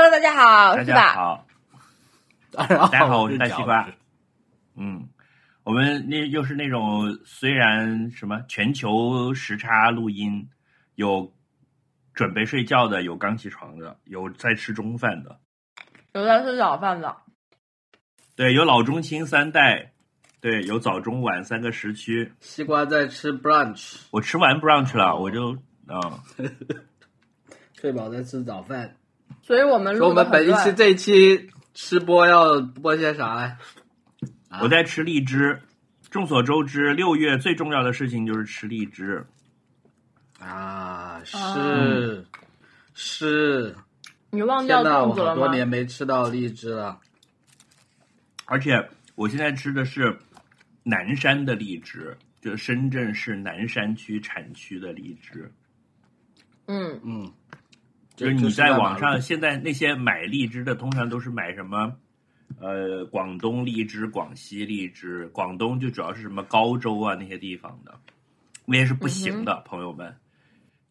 Hello，大家好，大？家好，大家好，我是是大西瓜。嗯，我们那又是那种虽然什么全球时差录音，有准备睡觉的，有刚起床的，有在吃中饭的，有在吃早饭的，对，有老中青三代，对，有早中晚三个时区。西瓜在吃 brunch，我吃完 brunch 了，我就啊、睡饱在吃早饭。所以我们说我们本一期这一期吃播要播些啥嘞？啊我在吃荔枝。众所周知，六月最重要的事情就是吃荔枝。啊，哦是是，你忘掉了吗？好多年没吃到荔枝了。而且我现在吃的是南山的荔枝，就是深圳市南山区产区的荔枝。嗯，嗯，就是你在网上现在那些买荔枝的，通常都是买什么？呃，广东荔枝、广西荔枝，广东就主要是什么高州啊那些地方的，那些是不行的，朋友们。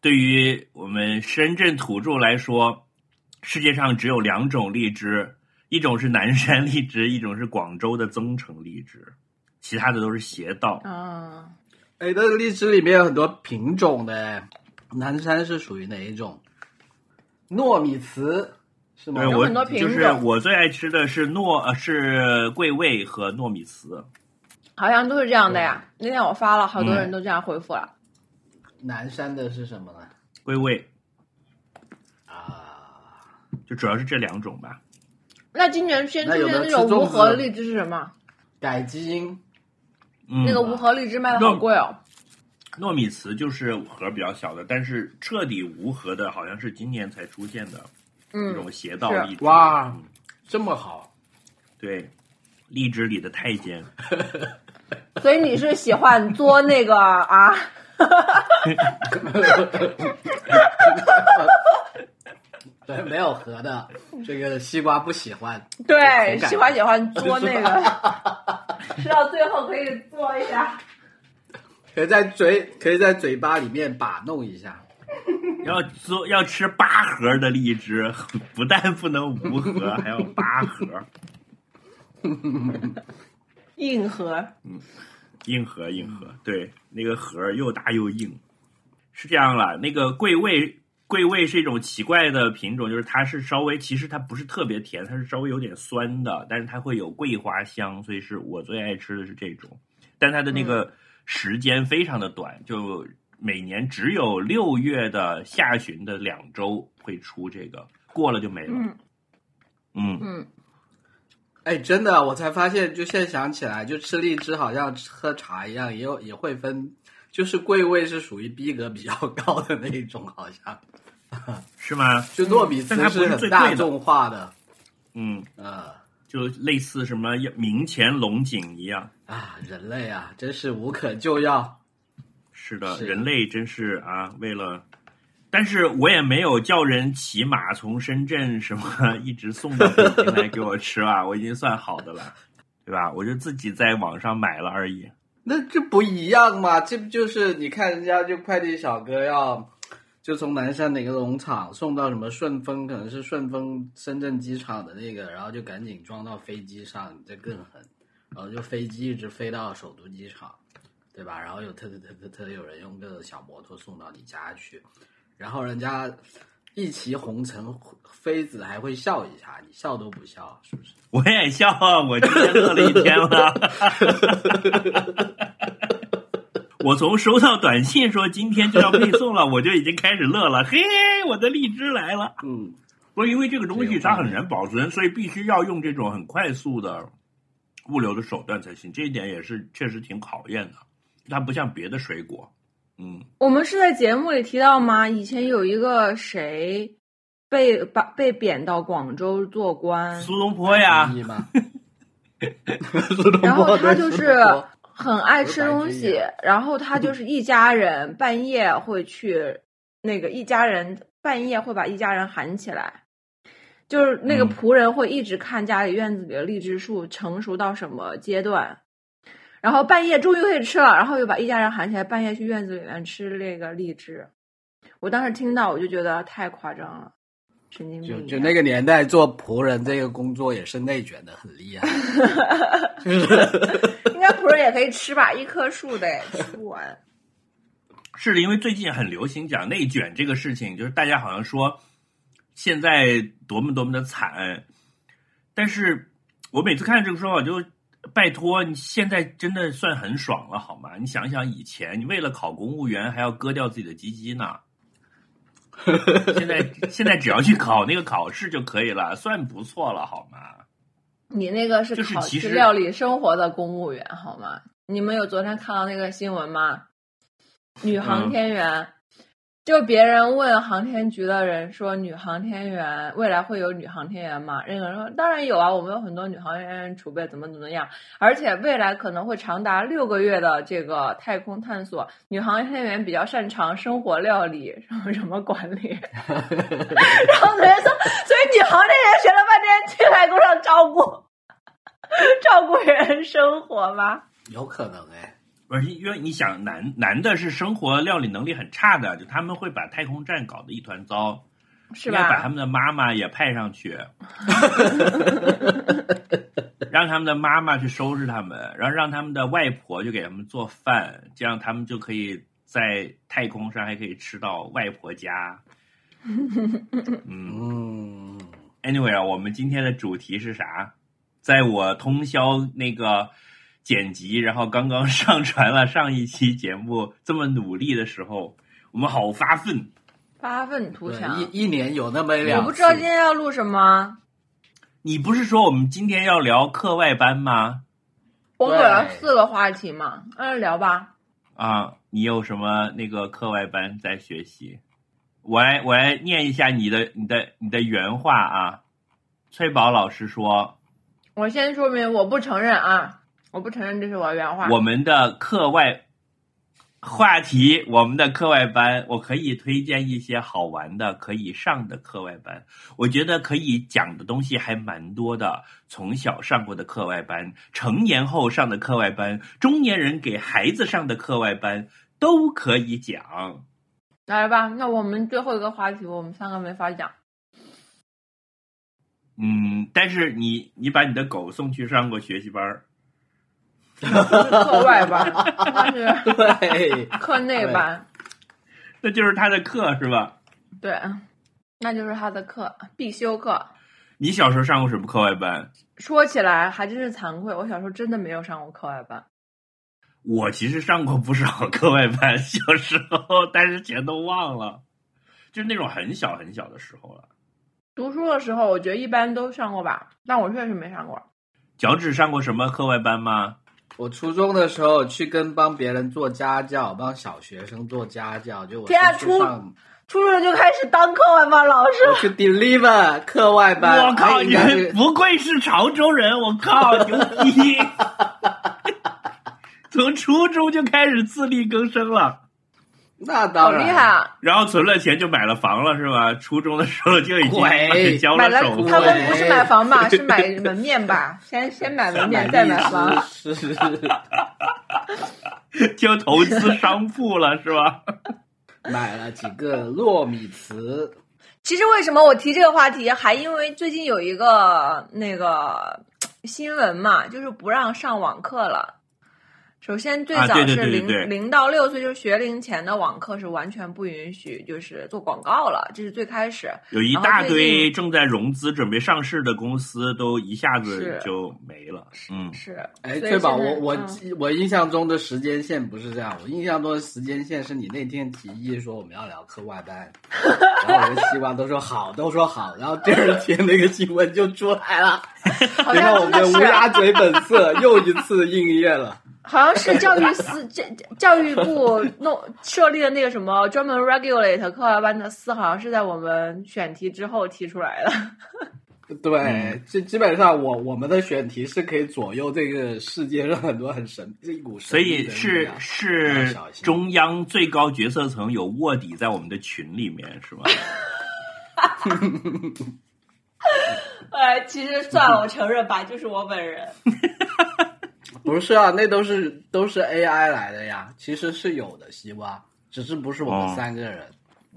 对于我们深圳土著来说，世界上只有两种荔枝，一种是南山荔枝，一种是广州的增城荔枝，其他的都是邪道。啊，哎，那个荔枝里面有很多品种的，南山是属于哪一种？糯米糍是吗对？我有很多品就是种我最爱吃的是糯呃是桂味和糯米糍。好像都是这样的呀。那天我发了，好多人都这样回复了。南山的是什么呢？桂味啊，就主要是这两种吧。那今年先出现那种无核荔枝是什么？改基因嗯，那个无核荔枝卖的好贵哦。糯米糍就是核比较小的，但是彻底无核的，好像是今年才出现的嗯，这，种邪道荔枝。哇嗯这么好，对，荔枝里的太监。所以你是喜欢做那个啊？对，没有核的，这个西瓜不喜欢。对，喜欢喜欢 做那个，吃到最后可以做一下。可以在嘴可以在嘴巴里面把弄一下。要做要吃八盒的荔枝，不但不能无核，还要八盒。硬核，嗯硬核硬核，对，那个核又大又硬，是这样了。那个桂味，桂味是一种奇怪的品种，就是它是稍微，其实它不是特别甜，它是稍微有点酸的，但是它会有桂花香，所以是我最爱吃的是这种。但它的那个时间非常的短，就每年只有六月的下旬的两周会出这个，过了就没了。嗯嗯嗯，哎，真的，我才发现，就现在想起来，就吃荔枝好像喝茶一样，也有也会分，就是贵味是属于逼格比较高的那一种，好像 是吗？就糯米但它不是很最大众化的，嗯，呃就类似什么明前龙井一样。啊，人类啊，真是无可救药。是的，是人类真是啊，为了，但是我也没有叫人骑马从深圳什么一直送到北京来给我吃啊，我已经算好的了，对吧？我就自己在网上买了而已。那这不一样嘛？这不就是你看人家就快递小哥要就从南山哪个农场送到什么顺丰，可能是顺丰深圳机场的那个，然后就赶紧装到飞机上，这更狠。然后就飞机一直飞到首都机场，对吧？然后有特特特特特有人用个小摩托送到你家去，然后人家一骑红尘，妃子还会笑一下，你笑都不笑，是不是？我也笑啊，我今天乐了一天了。我从收到短信说今天就要配送了，我就已经开始乐了。嘿，我的荔枝来了！嗯，不是因为这个东西它很难保存，所以必须要用这种很快速的物流的手段才行。这一点也是确实挺考验的。它不像别的水果，嗯，我们是在节目里提到吗？以前有一个谁被把被贬到广州做官，苏东坡呀？然后他就是很爱吃东西，然后他就是一家人半夜会去那个一家人半夜会把一家人喊起来，就是那个嗯仆人会一直看家里院子里的荔枝树成熟到什么阶段，然后半夜终于可以吃了，然后又把一家人喊起来，半夜去院子里面吃那个荔枝。我当时听到我就觉得太夸张了。神经病。就就那个年代做仆人这个工作也是内卷的很厉害，应该仆人也可以吃吧，一棵树得吃不完。是的，因为最近很流行讲内卷这个事情，就是大家好像说现在多么多么的惨，但是我每次看这个说法，就拜托你现在真的算很爽了好吗？你想想以前，你为了考公务员还要割掉自己的鸡鸡呢，现在现在只要去考那个考试就可以了，算不错了好吗？你那个是考实吃料理生活的公务员好吗？你们有昨天看到那个新闻吗？女航嗯天员，就别人问航天局的人说，女航天员未来会有女航天员吗？那个人说，当然有啊，我们有很多女航天员储备，怎么怎么样，而且未来可能会长达六个月的这个太空探索，女航天员比较擅长生活料理，什么什么管理。然后有人说，所以女航天员学了半天去太空上照顾 照顾人生活吗？有可能哎。不是因为你想男男的是生活料理能力很差的，就他们会把太空站搞得一团糟，是应该把他？们的妈妈也派上去，让他们的妈妈去收拾他们，然后让他们的外婆就给他们做饭，这样他们就可以在太空上还可以吃到外婆家。嗯嗯，，anyway 啊，我们今天的主题是啥？在我通宵那个剪辑，然后刚刚 上传了上一期节目，这么努力的时候，我们好发奋。发奋图，强。一一年有那么一两次，我不知道今天要录什么，你不是说我们今天要聊课外班吗？我给对了四个话题嘛，那就聊吧。啊，你有什么那个课外班在学习？我来我来念一下你的你的你的原话啊。崔宝老师说，我先说明，我不承认啊，我不承认这是我的原话。我们的课外话题，我们的课外班，我可以推荐一些好玩的可以上的课外班。我觉得可以讲的东西还蛮多的，从小上过的课外班，成年后上的课外班，中年人给孩子上的课外班都可以讲。来吧，那我们最后一个话题，我们三个没法讲。嗯，但是你你把你的狗送去上过学习班儿，是课外班，那是对，课内班，那就是他的课是吧？对，那就是他的课必修课。你小时候上过什么课外班？说起来还真是惭愧，我小时候真的没有上过课外班。我其实上过不少课外班，小时候，但是全都忘了，就是那种很小很小的时候了。读书的时候，我觉得一般都上过吧，但我确实没上过。脚趾上过什么课外班吗？我初中的时候去跟帮别人做家教，帮小学生做家教，就我天啊初上，初中就开始当课外班老师我去 deliver 课外班，我靠，你不愧是潮州人，我靠，牛逼！从初中就开始自力更生了，好那当然厉害啊！然后存了钱就买了房了，是吧？初中的时候就已经鬼交买了首付他们。不是买房吧，是买门面吧？先先买门面，再买房。是是是，就投资商铺了，是吧？买了几个糯米糍，其实为什么我提这个话题，还因为最近有一个那个新闻嘛，就是不让上网课了。首先，最早是零对对对零到六岁，就是学龄前的网课是完全不允许，就是做广告了，这是最开始。有一大堆正在融资、准备上市的公司，都一下子就没了。嗯，是，哎，所以翠宝，我我我印象中的时间线不是这样，我印象中的时间线是你那天提议说我们要聊课外班，然后我跟希望都说好，都说好，然后第二天 那个新闻就出来了，好你看我们的乌鸦嘴本色又一次应验了。好像是教育司 教教育部弄设立的那个什么专门 regulate 课外班的司，好像是在我们选题之后提出来的。对嗯，这基本上我我们的选题是可以左右这个世界上很多很神这一股神所以是是中央最高决策层有卧底在我们的群里面，是吗？哎，其实算了，我承认吧，就是我本人。不是啊，那都是都是 AI 来的呀，其实是有的希望，只是不是我们哦三个人。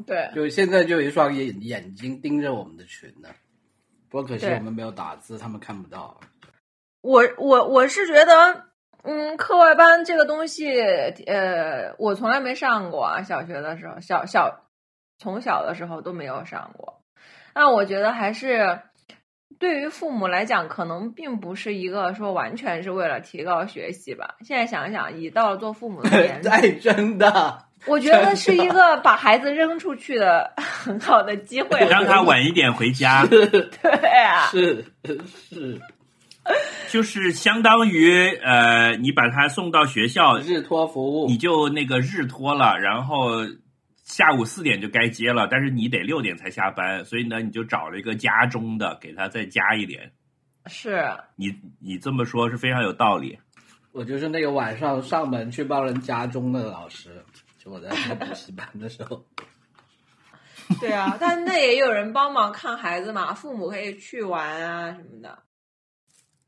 对，就现在就有一双眼眼睛盯着我们的群呢。不过可惜我们没有打字，他们看不到。我我我是觉得，嗯，课外班这个东西，呃，我从来没上过啊。小学的时候，小小从小的时候都没有上过。那我觉得还是对于父母来讲，可能并不是一个说完全是为了提高学习吧。现在想想，已到了做父母的年 纪，哎，真的，我觉得是一个把孩子扔出去的 很好的机会，让他 晚一点回家，对啊，是是。就是相当于呃，你把他送到学校，日托服务。你，就那个日托了，然后下午四点就该接了，但是你得六点才下班，所以呢，你就找了一个家中的，给他再加一点。是。你你这么说是非常有道理。我就是那个晚上上门去帮人家中的老师，就我在开补习班的时候。对啊，但那也有人帮忙看孩子嘛，父母可以去玩啊什么的。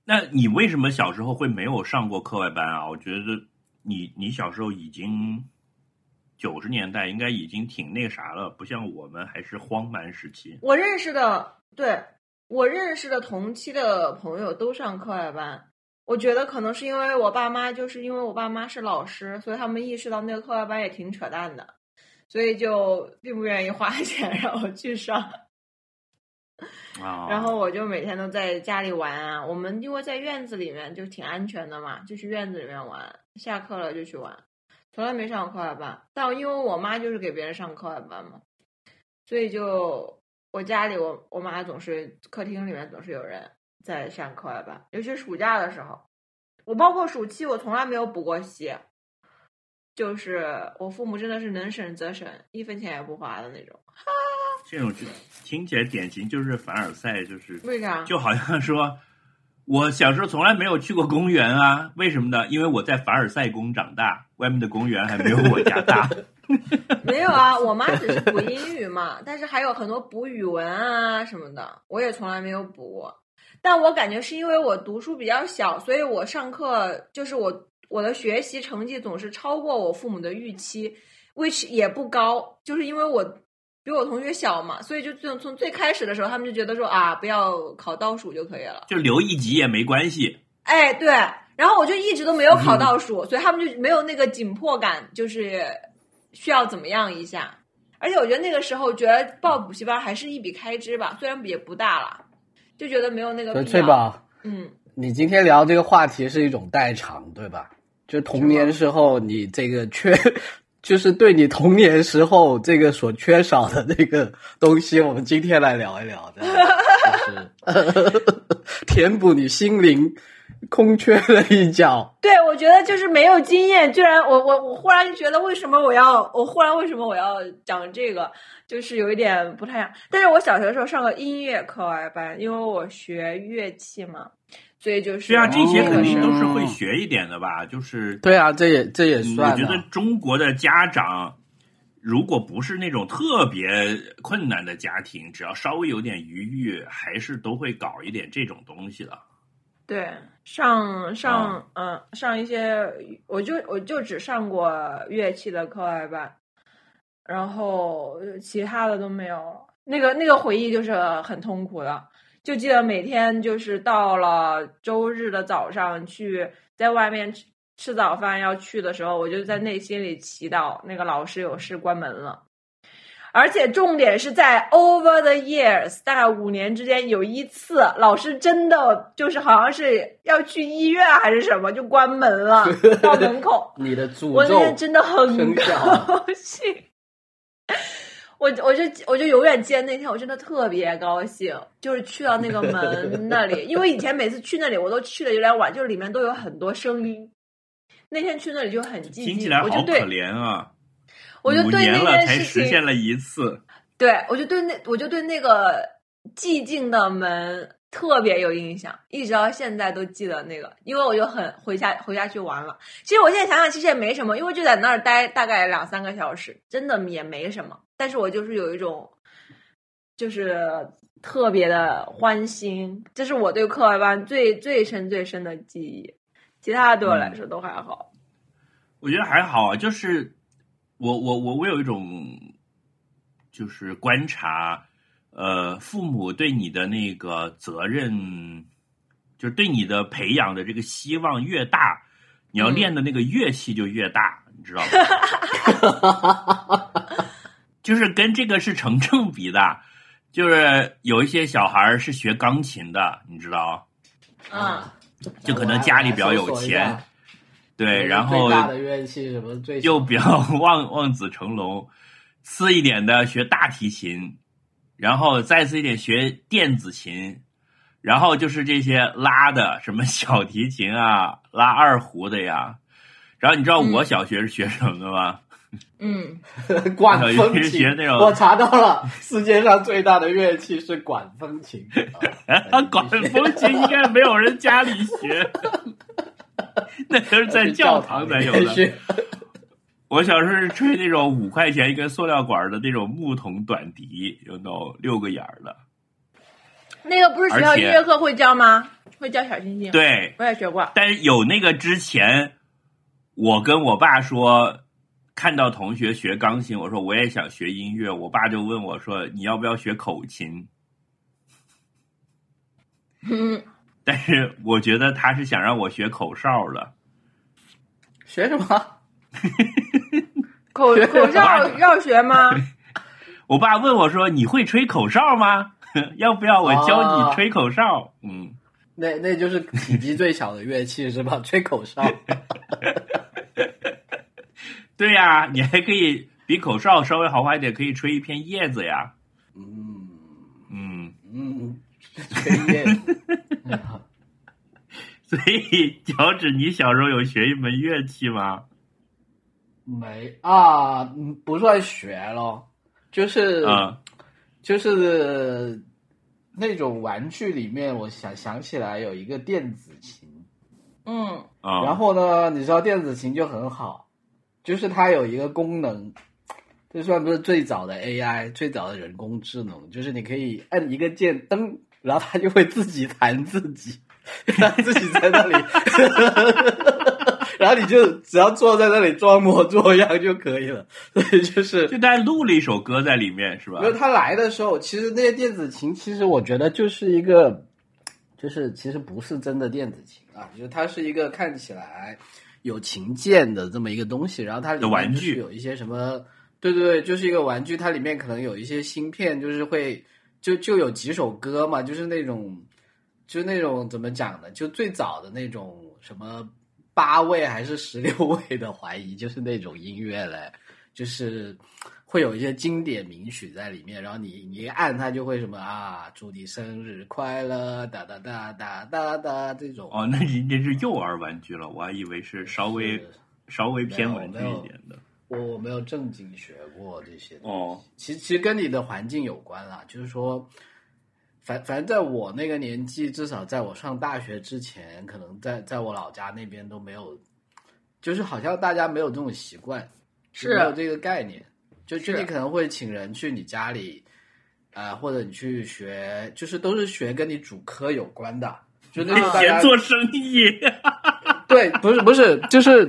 那你为什么小时候会没有上过课外班啊？我觉得你你小时候已经九十年代应该已经挺那啥了，不像我们还是荒蛮时期。我认识的，对我认识的同期的朋友都上课外班。我觉得可能是因为我爸妈，就是因为我爸妈是老师，所以他们意识到那个课外班也挺扯淡的，所以就并不愿意花 钱让我去上。啊，然后我就每天都在家里玩啊。我们因为在院子里面就挺安全的嘛，就去院子里面玩，下课了就去玩，从来没上过课外班。但因为我妈就是给别人上课外班嘛，所以就我家里我我妈总是客厅里面总是有人在上课外班，尤其暑假的时候，我包括暑期我从来没有补过习。就是我父母真的是能省则省，一分钱也不花的那种。这种就听起来典型就是凡尔赛，就是为啥？就好像说，我小时候从来没有去过公园啊，为什么呢？因为我在凡尔赛宫长大，外面的公园还没有我家大。没有啊，我妈只是补英语嘛，但是还有很多补语文啊什么的，我也从来没有补过。但我感觉是因为我读书比较小，所以我上课就是我我的学习成绩总是超过我父母的预期，which 也不高，就是因为我比我同学小嘛，所以就从从最开始的时候，他们就觉得说啊，不要考倒数就可以了。就留一级也没关系。哎，对，然后我就一直都没有考倒数，所以他们就没有那个紧迫感，就是需要怎么样一下。而且我觉得那个时候觉得报补习班还是一笔开支吧，虽然也不大了，就觉得没有那个。翠宝，嗯，你今天聊这个话题是一种代偿，对吧？就童年时候你这个缺，就是对你童年时候这个所缺少的那个东西，我们今天来聊一聊，这样就是填补你心灵空缺的一角。对，我觉得就是没有经验，居然我我我忽然觉得为什么我要我忽然为什么我要讲这个，就是有一点不太一样。但是我小学的时候上过音乐课外班，因为我学乐器嘛，所以就是对啊，这些肯定都是会学一点的吧？就是对啊，这也这也嗯算、啊。我觉得中国的家长，如果不是那种特别困难的家庭，只要稍微有点余裕，还是都会搞一点这种东西的。对，上上啊嗯、上一些，我就我就只上过乐器的课外班，然后其他的都没有。那个那个回忆就是很痛苦的，就记得每天就是到了周日的早上去在外面吃吃早饭要去的时候，我就在内心里祈祷那个老师有事关门了。而且重点是在 over the years，大概五年之间有一次，老师真的就是好像是要去医院还是什么，就关门了，到门口。你的诅我那咒天真的很高兴。我我就我就永远记得那天，我真的特别高兴，就是去到那个门 那里，因为以前每次去那里我都去的有点晚，就是里面都有很多声音。那天去那里就很寂静，听起来好可我就对怜啊！我就对那了才件事情实现了一次，对，我就对那我就对那个寂静的门特别有印象，一直到现在都记得那个，因为我就很回家回家去玩了。其实我现在想想，其实也没什么，因为就在那儿待大概两三个小时，真的也没什么。但是我就是有一种，就是特别的欢欣，这是我对课外班最最深最深的记忆。其他的对我来说都还好。我觉得还好啊。就是我我我我有一种就是观察，呃，父母对你的那个责任，就是对你的培养的这个希望越大，你要嗯练的那个乐器就越大，你知道吗？就是跟这个是成正比的，就是有一些小孩儿是学钢琴的，你知道，啊，就可能家里比较有钱，对，然后最大的乐器什么最又比较 望望子成龙，次一点的学大提琴，然后再次一点学电子琴，然后就是这些拉的什么小提琴啊，拉二胡的呀。然后你知道我嗯小学是学什么的吗？嗯，管风琴学那种我查到了，世界上最大的乐器是管风琴。啊 管风琴应该没有人家里学，那都是在教堂才有的。学。我小时候是吹那种五块钱一根塑料管的那种木桶短笛，有那种六个眼儿的。那个不是学校音乐课会教吗？会教小星星。，对，我也学过。但是有那个之前，我跟我爸说，看到同学学钢琴，我说我也想学音乐，我爸就问我说你要不要学口琴？嗯，但是我觉得他是想让我学口哨的。学什么？口学口 哨要学吗？我爸问我说你会吹口哨吗？要不要我教哦你吹口哨？嗯。那那就是体积最小的乐器是吧？吹口哨。对呀、你还可以比口哨稍微豪华一点，可以吹一片叶子呀。嗯嗯，嗯，吹叶。所以脚趾，你小时候有学一门乐器吗？没啊，嗯不算学咯，就是、啊。就是那种玩具里面，我想想起来有一个电子琴，嗯。啊，然后呢，你知道电子琴就很好，就是它有一个功能，这算不是最早的 AI，最早的人工智能，就是你可以按一个键，噔，然后它就会自己弹自己，它 自己在那里，然后你就只要坐在那里装模作样就可以了，所以就是就他录了一首歌在里面，是吧因？为他来的时候，其实那些电子琴，其实我觉得就是一个，就是其实不是真的电子琴啊，就是它是一个看起来有琴键的这么一个东西，然后它里的玩具有一些什么，对对对，就是一个玩具，它里面可能有一些芯片，就是会就就有几首歌嘛，就是那种就是那种怎么讲呢？就最早的那种什么八位还是十六位的怀疑，就是那种音乐嘞，就是会有一些经典名曲在里面，然后你你一按它就会什么啊，祝你生日快乐，哒哒哒哒哒哒这种。哦，那人家是幼儿玩具了，我还以为是稍微是稍微偏玩具一点的。我我没有正经学过这些东西哦，其实其实跟你的环境有关啦，就是说，反反正在我那个年纪，至少在我上大学之前，可能在在我老家那边都没有，就是好像大家没有这种习惯，是没有这个概念，就就你可能会请人去你家里，啊、或者你去学，就是都是学跟你主科有关的，就那种大 家闲做生意，对，不是不是，就是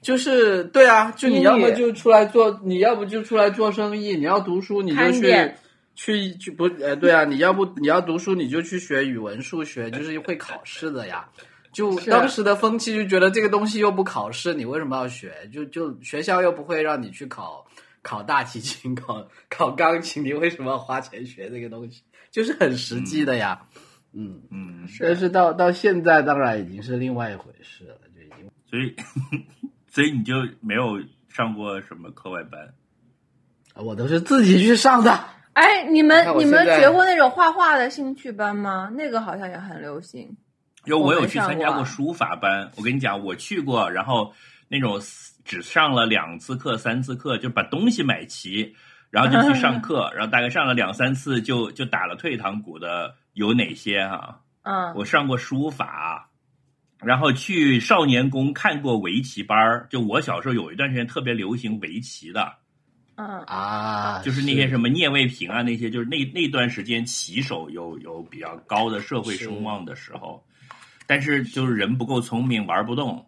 就是对啊，就你要么就出来做，你要不就出来做生意，你要读书你就去去去不呃对啊，你要不你要读书你就去学语文、数学，就是会考试的呀。就当时的风气就觉得这个东西又不考试，你为什么要学？就就学校又不会让你去考考大提琴、考 考钢琴，你为什么要花钱学这个东西？就是很实际的呀。嗯，嗯，但是到到现在当然已经是另外一回事了，就已经所以 所以你就没有上过什么课外班？我都是自己去上的。哎，你们你们学过那种画画的兴趣班吗？那个好像也很流行。就我有我没上去参加过书法班，我跟你讲，我去过，然后那种只上了两次课、三次课，就把东西买齐，然后就去上课，然后大概上了两三次就就打了退堂鼓的有哪些哈、嗯，我上过书法，然后去少年宫看过围棋班儿就我小时候有一段时间特别流行围棋的，嗯。啊，就是那些什么聂卫平啊，那些就是那那段时间棋手有有比较高的社会声望的时候，但是就是人不够聪明，玩不动。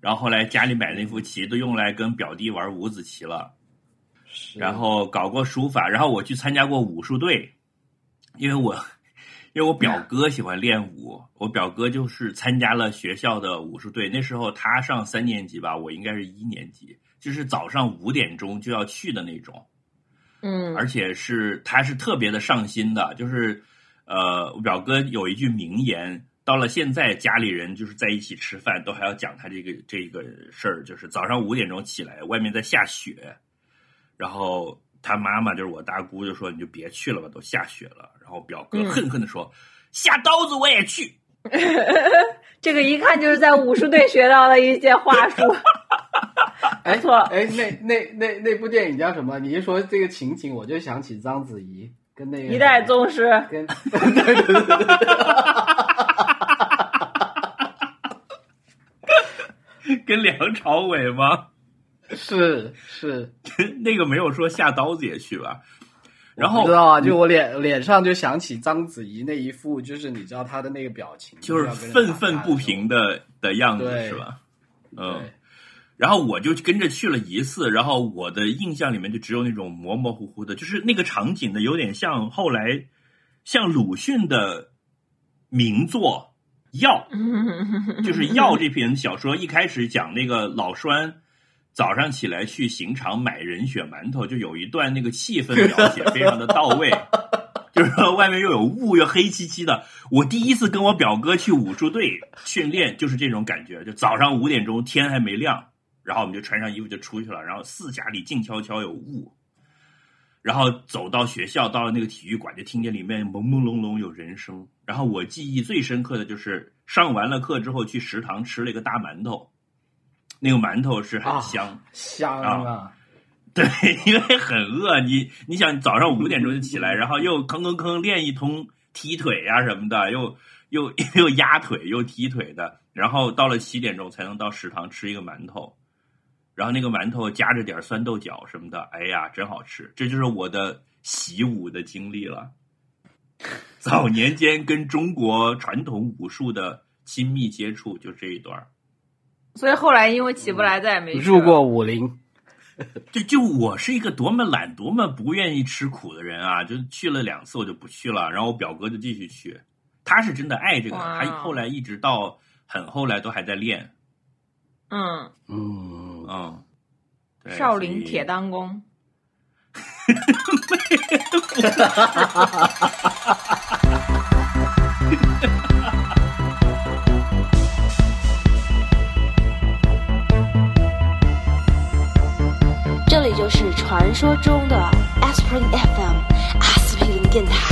然后后来家里买那副棋都用来跟表弟玩五子棋了，然后搞过书法，然后我去参加过武术队，因为我因为我表哥喜欢练武，我表哥就是参加了学校的武术队，那时候他上三年级吧，我应该是一年级，就是早上五点钟就要去的那种。嗯，而且是他是特别的上心的，就是呃，我表哥有一句名言，到了现在家里人就是在一起吃饭，都还要讲他这个这个事儿，就是早上五点钟起来，外面在下雪，然后他妈妈就是我大姑就说你就别去了吧，都下雪了，然后表哥嗯恨恨的说、下刀子我也去，这个一看就是在武术队学到的一些话术。哎错哎，那那那那部电影叫什么？你一说这个情景，我就想起章子怡跟那个一代宗师，跟对对对对对跟梁朝伟吗？是是，那个没有说下刀子也去吧，然后知道啊，就我脸脸上就想起章子怡那一副，就是你知道她的那个表情，就是愤愤不平的的样子对是吧？嗯对，然后我就跟着去了一次，然后我的印象里面就只有那种模模糊糊的，就是那个场景呢，有点像后来像鲁迅的名作《药》，就是《药》这篇小说一开始讲那个老栓早上起来去刑场买人血馒头，就有一段那个气氛描写非常的到位。就是说外面又有雾，又黑漆漆的。我第一次跟我表哥去武术队训练，就是这种感觉。就早上五点钟，天还没亮，然后我们就穿上衣服就出去了，然后四下里静悄悄有雾，然后走到学校，到了那个体育馆，就听见里面朦朦胧胧有人声。然后我记忆最深刻的就是上完了课之后去食堂吃了一个大馒头，那个馒头是很啊香。香啊啊！对，因为很饿，你你想早上五点钟就起来，然后又吭吭吭练一通踢腿呀、什么的，又又 又压腿又踢腿的，然后到了七点钟才能到食堂吃一个馒头，然后那个馒头夹着点酸豆角什么的，哎呀，真好吃！这就是我的习武的经历了。早年间跟中国传统武术的亲密接触，就这一段儿。所以后来因为起不来，再也没入过武林，就就我是一个多么懒、多么不愿意吃苦的人啊！就去了两次，我就不去了。然后我表哥就继续去，他是真的爱这个，他后来一直到很后来都还在练。嗯，嗯，嗯，对少林铁裆功。这里就是传说中的 Aspirin FM 阿司匹林电台。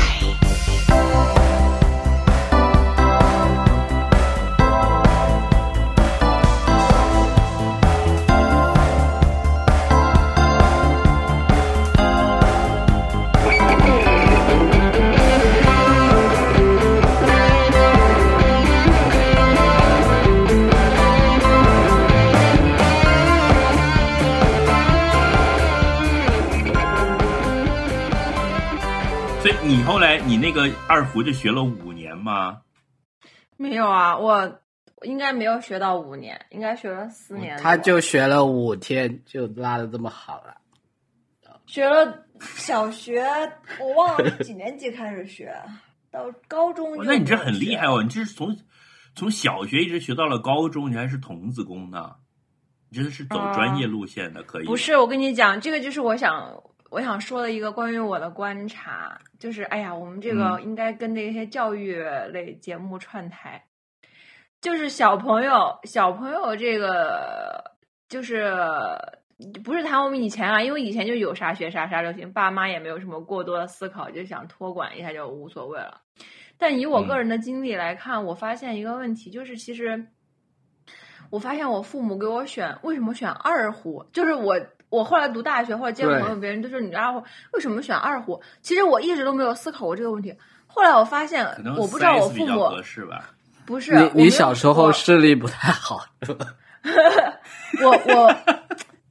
你后来你那个二胡就学了五年吗？没有啊，我应该没有学到五年，应该学了四年。他就学了五天，就拉的这么好了。学了小学，我忘了是几年级开始学，到高中就那你这很厉害哦！你这是从从小学一直学到了高中，你还是童子功呢？你真的是走专业路线的，可以？不是，我跟你讲，这个就是我想我想说的一个关于我的观察，就是哎呀，我们这个嗯应该跟那些教育类节目串台，就是小朋友小朋友这个就是。不是谈我们以前啊，因为以前就有啥学啥啥流行，爸妈也没有什么过多的思考，就想托管一下就无所谓了。但以我个嗯人的经历来看，我发现一个问题，就是其实我发现我父母给我选为什么选二胡，就是我我后来读大学或者见对朋友，别人都说你二胡为什么选二胡？其实我一直都没有思考过这个问题。后来我发现，我不知道我 4S 比较父母合适吧。不是你你小时候视力不太好，我我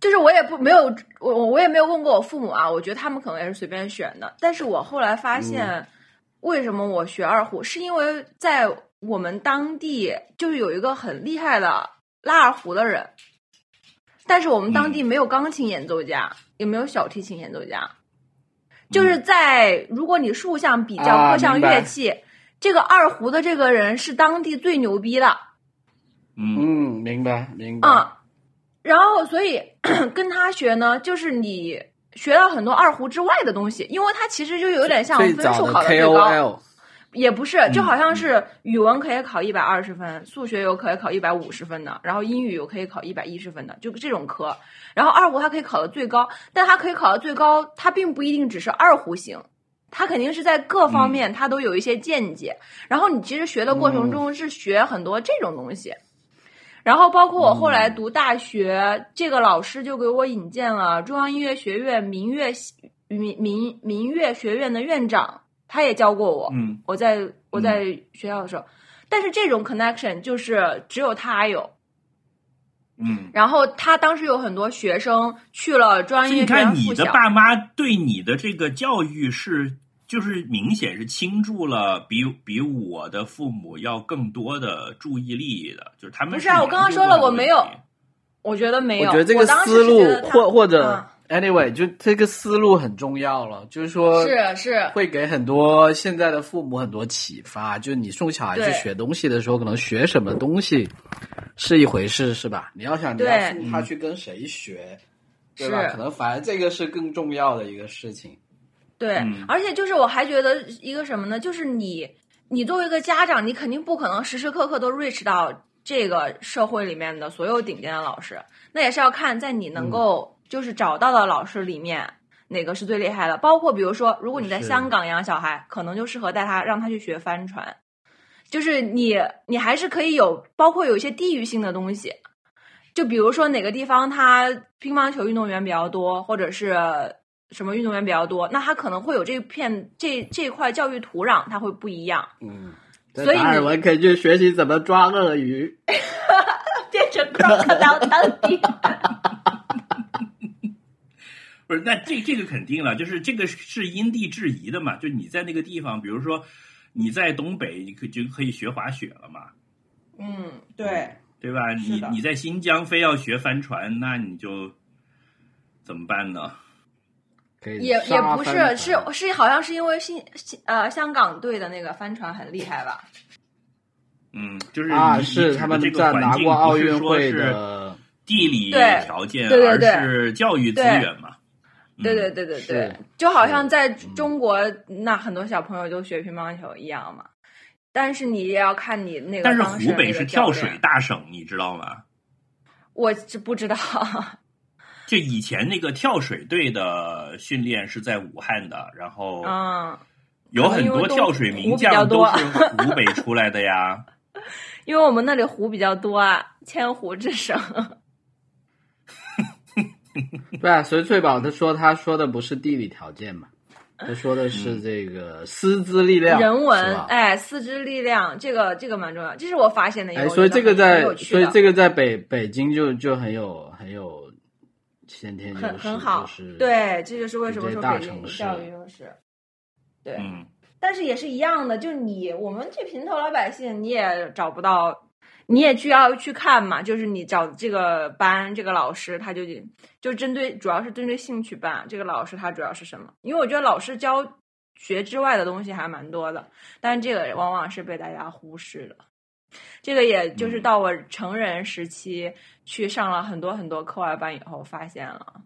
就是我也不没有我我我也没有问过我父母啊，我觉得他们可能也是随便选的。但是我后来发现，为什么我学二胡，是因为在我们当地就是有一个很厉害的拉二胡的人，但是我们嗯当地没有钢琴演奏家，也没有小提琴演奏家。就是在如果你竖向比较啊各项乐器，这个二胡的这个人是当地最牛逼的。嗯。嗯，明白明白。嗯，然后所以 跟他学呢，就是你学到很多二胡之外的东西，因为他其实就有点像分数考的最高，KOL，也不是，就嗯好像是语文可以考一百二十分，数学有可以考一百五十分的，然后英语有可以考一百一十分的，就这种科。然后二胡它可以考的最高，但它可以考的最高，它并不一定只是二胡型。它肯定是在各方面，它都有一些见解。然后你其实学的过程中是学很多这种东西。然后包括我后来读大学，这个老师就给我引荐了中央音乐学院民乐系民民民乐学院的院长，他也教过我。嗯我在我在学校的时候，但是这种 connection 就是只有他有。嗯。然后他当时有很多学生去了专业你看，你，的爸妈对你的这个教育是，就是明显是倾注了比比我的父母要更多的注意力的，就是他们不是啊我刚刚说了我没有我觉得没有。我觉得这个当时思路是觉得他或或者嗯 anyway，就这个思路很重要了，就是说是是会给很多现在的父母很多启发。就你送小孩去学东西的时候，可能学什么东西是一回事，是吧？你要想你要送他去跟谁学，对吧？可能反而这个是更重要的一个事情。对，嗯而且就是我还觉得一个什么呢？就是你你作为一个家长，你肯定不可能时时刻刻都 reach 到这个社会里面的所有顶尖的老师，那也是要看在你能够就是找到的老师里面。哪个是最厉害的？包括比如说，如果你在香港养小孩，可能就适合带他让他去学帆船，就是你你还是可以有，包括有一些地域性的东西，就比如说哪个地方他乒乓球运动员比较多，或者是什么运动员比较多，那他可能会有这片这这块教育土壤，它会不一样，嗯，所以你达尔文可以去学习怎么抓鳄鱼。变成 crocodile Dundee。不是，那这这个肯定了，就是这个是因地制宜的嘛。就你在那个地方，比如说你在东北，你可就可以学滑雪了嘛，嗯，对，对吧？你你在新疆非要学帆船，那你就怎么办呢？也也不是，是是好像是因为新新呃香港队的那个帆船很厉害吧？嗯，就是啊，是他们这个在拿环境过奥运不是说会是的，地理条件，而是教育资源嘛。对对嗯对对对，就好像在嗯中国，那很多小朋友就学乒乓球一样嘛。但是你也要看你那个但是湖北是跳水，大省，你知道吗？我这不知道。就以前那个跳水队的训练是在武汉的，然后嗯，有很多跳水名将都是湖北出来的呀。因为我们那里湖比较多啊，千湖之省。对啊，所以翠宝他说他说的不是地理条件嘛，他说的是这个师资力量，人，文哎，师资力量，这个这个蛮重要，这是我发现的一个。哎，我所以这个在所以这个在北北京就就很有很有先天优势，很很好就是，对，这就是为什么说北京大城市教育优势。对，嗯，但是也是一样的，就你我们这平头老百姓，你也找不到，你也需要去看嘛。就是你找这个班，这个老师他就就针对，主要是针对兴趣班，这个老师他主要是什么？因为我觉得老师教学之外的东西还蛮多的，但是这个往往是被大家忽视的。这个也就是嗯到我成人时期去上了很多很多课外班以后，发现了，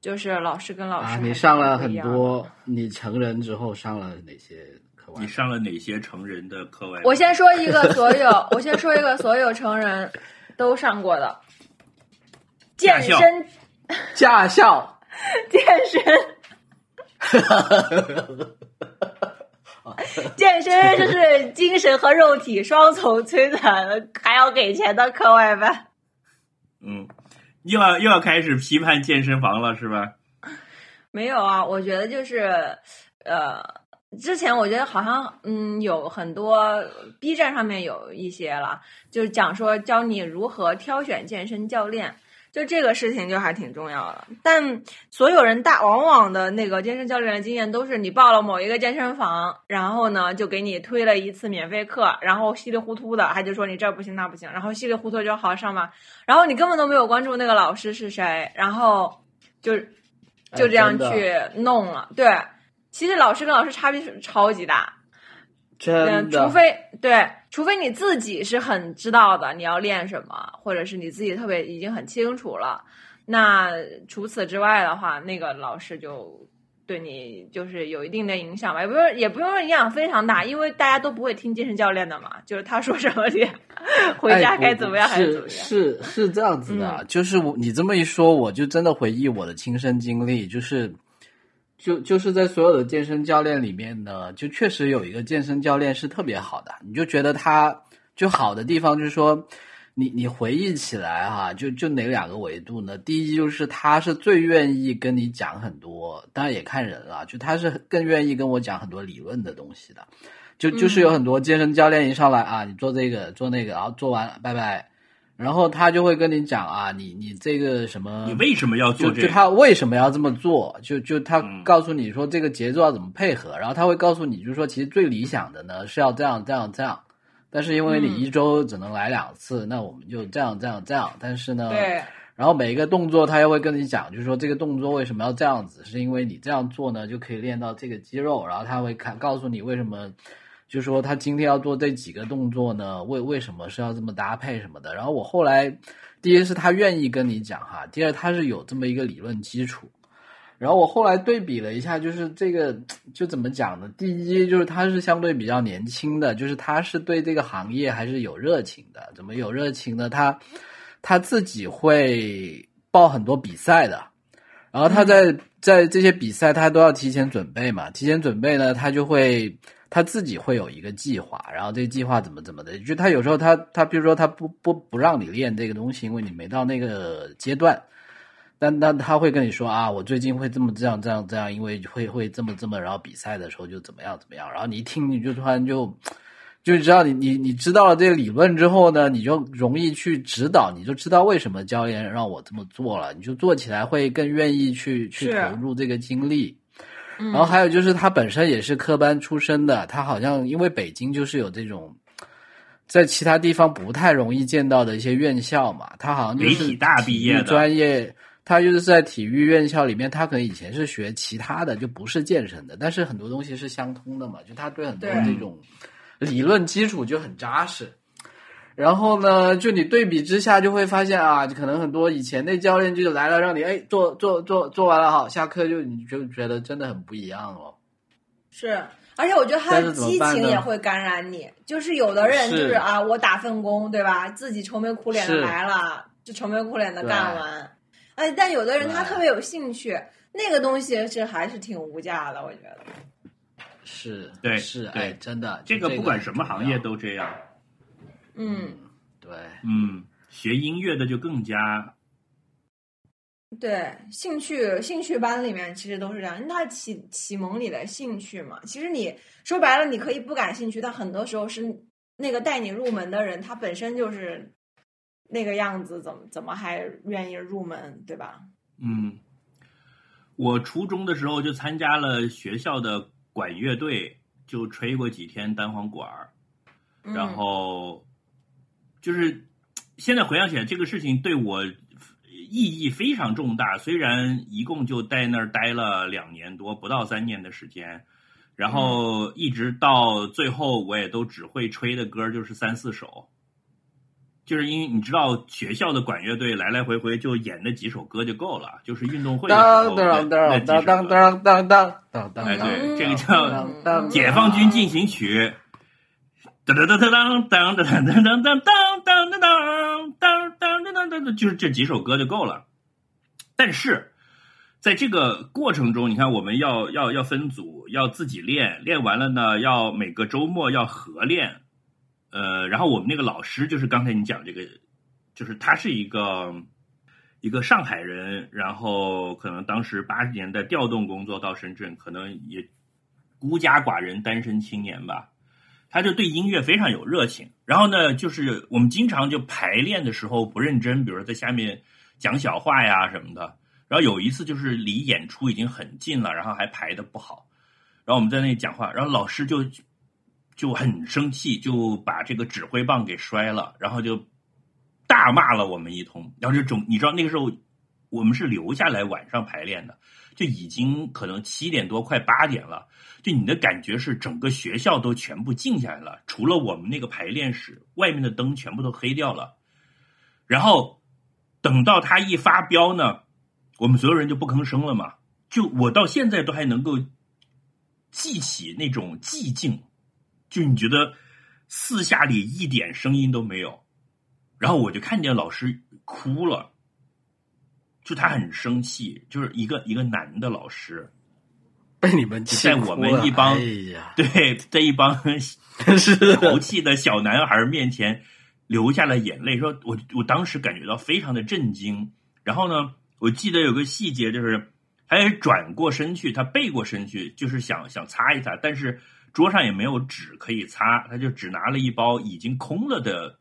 就是老师跟老师啊，你上了很多，你成人之后上了哪些课外你？上了哪些成人的课外班？我先说一个所有，我先说一个所有成人都上过的驾校健身，驾校，健身，健身 就是精神和肉体双重摧残，还要给钱的课外班。嗯，又要又要开始批判健身房了是吧？没有啊，我觉得就是呃，之前我觉得好像嗯有很多 B 站上面有一些了，就是讲说教你如何挑选健身教练。就这个事情就还挺重要的。但所有人大往往的那个健身教练的经验都是，你报了某一个健身房，然后呢就给你推了一次免费课，然后稀里糊涂的他就说你这不行那不行，然后稀里糊涂就好上吧，然后你根本都没有关注那个老师是谁，然后就就这样去弄了。对，其实老师跟老师差别是超级大。真嗯，的，除非对，除非你自己是很知道的，你要练什么，或者是你自己特别已经很清楚了。那除此之外的话，那个老师就对你就是有一定的影响吧，也不用也不用说影响非常大，因为大家都不会听健身教练的嘛，就是他说什么练，回家哎该怎么样还是怎么样。是是这样子的，就是我你这么一说，我就真的回忆我的亲身经历，就是就就是在所有的健身教练里面呢，就确实有一个健身教练是特别好的，你就觉得他就好的地方就是说。你你回忆起来哈、就就哪两个维度呢？第一就是他是最愿意跟你讲很多，当然也看人了，就他是更愿意跟我讲很多理论的东西的。就就是有很多健身教练一上来啊，你做这个做那个，然后做完拜拜，然后他就会跟你讲啊，你你这个什么，你为什么要做这个？就就他为什么要这么做？就就他嗯告诉你说这个节奏要怎么配合，然后他会告诉你，就是说其实最理想的呢是要这样这样这样，但是因为你嗯一周只能来两次，那我们就这样这样这样，但是呢，对，然后每一个动作他又会跟你讲，就是说这个动作为什么要这样子，是因为你这样做呢就可以练到这个肌肉，然后他会看告诉你为什么，就说他今天要做这几个动作呢，为为什么是要这么搭配什么的。然后我后来，第一是他愿意跟你讲哈，第二他是有这么一个理论基础。然后我后来对比了一下，就是这个就怎么讲呢？第一就是他是相对比较年轻的，就是他是对这个行业还是有热情的。怎么有热情呢？他他自己会报很多比赛的，然后他在、在这些比赛他都要提前准备嘛，提前准备呢，他就会他自己会有一个计划，然后这个计划怎么怎么的，就他有时候他他比如说他不不不让你练这个东西，因为你没到那个阶段。但但他会跟你说啊，我最近会这么这样这样这样，因为会会这么这么，然后比赛的时候就怎么样怎么样，然后你一听你就突然就就知道你你你知道了这个理论之后呢，你就容易去指导，你就知道为什么教练让我这么做了，你就做起来会更愿意去去投入这个精力。嗯然后还有就是他本身也是科班出身的，他好像因为北京就是有这种。在其他地方不太容易见到的一些院校嘛，他好像就是媒体大毕业的专业，他就是在体育院校里面，他可能以前是学其他的，就不是健身的，但是很多东西是相通的嘛，就他对很多对这种理论基础就很扎实。然后呢，就你对比之下就会发现啊，可能很多以前那教练就来了，让你哎做做做做完了好，下课就你就觉得真的很不一样哦。是，而且我觉得他的激情也会感染你。就是有的人就是是啊，我打份工，对吧？自己愁眉苦脸的来了，就愁眉苦脸的干完。哎，但有的人他特别有兴趣，那个东西是还是挺无价的，我觉得。是，对是，对哎，真的，这个不管什么行业都这样。嗯，对，嗯，学音乐的就更加对，兴趣兴趣班里面其实都是这样，因为他启启蒙你的兴趣嘛。其实你说白了，你可以不感兴趣，但很多时候是那个带你入门的人，他本身就是那个样子，怎么怎么还愿意入门，对吧？嗯，我初中的时候就参加了学校的管乐队，就吹过几天单簧管儿，嗯、然后就是现在回想起来，这个事情对我意义非常重大。虽然一共就在那儿待了两年多，不到三年的时间，然后一直到最后，我也都只会吹的歌就是三四首。就是因为你知道学校的管乐队来来回回就演那几首歌就够了，就是运动会的时候当当那当当。当当当当当当哎，当，对，这个嗯叫当当《解放军进行曲》。当当当当当当当当当当当当当当当当当当，就是这几首歌就够了。但是在这个过程中，你看我们要要要分组，要自己练，练完了呢，要每个周末要合练。呃，然后我们那个老师就是刚才你讲这个，就是他是一个一个上海人，然后可能当时八十年代调动工作到深圳，可能也孤家寡人、单身青年吧。他就对音乐非常有热情，然后呢，就是我们经常就排练的时候不认真，比如说在下面讲小话呀什么的。然后有一次就是离演出已经很近了，然后还排的不好，然后我们在那里讲话，然后老师就就很生气，就把这个指挥棒给摔了，然后就大骂了我们一通。然后这种你知道那个时候我们是留下来晚上排练的，就已经可能七点多快八点了，就你的感觉是整个学校都全部静下来了，除了我们那个排练室外面的灯全部都黑掉了。然后等到他一发飙呢。我们所有人就不吭声了嘛？就我到现在都还能够记起那种寂静，就你觉得四下里一点声音都没有，然后我就看见老师哭了，就他很生气，就是一个一个男的老师。被你们在我们一帮 对在一帮 是。淘气的小男孩面前流下了眼泪，说我我当时感觉到非常的震惊，然后呢？我记得有个细节，就是他也转过身去，他背过身去，就是想想擦一擦，但是桌上也没有纸可以擦，他就只拿了一包已经空了的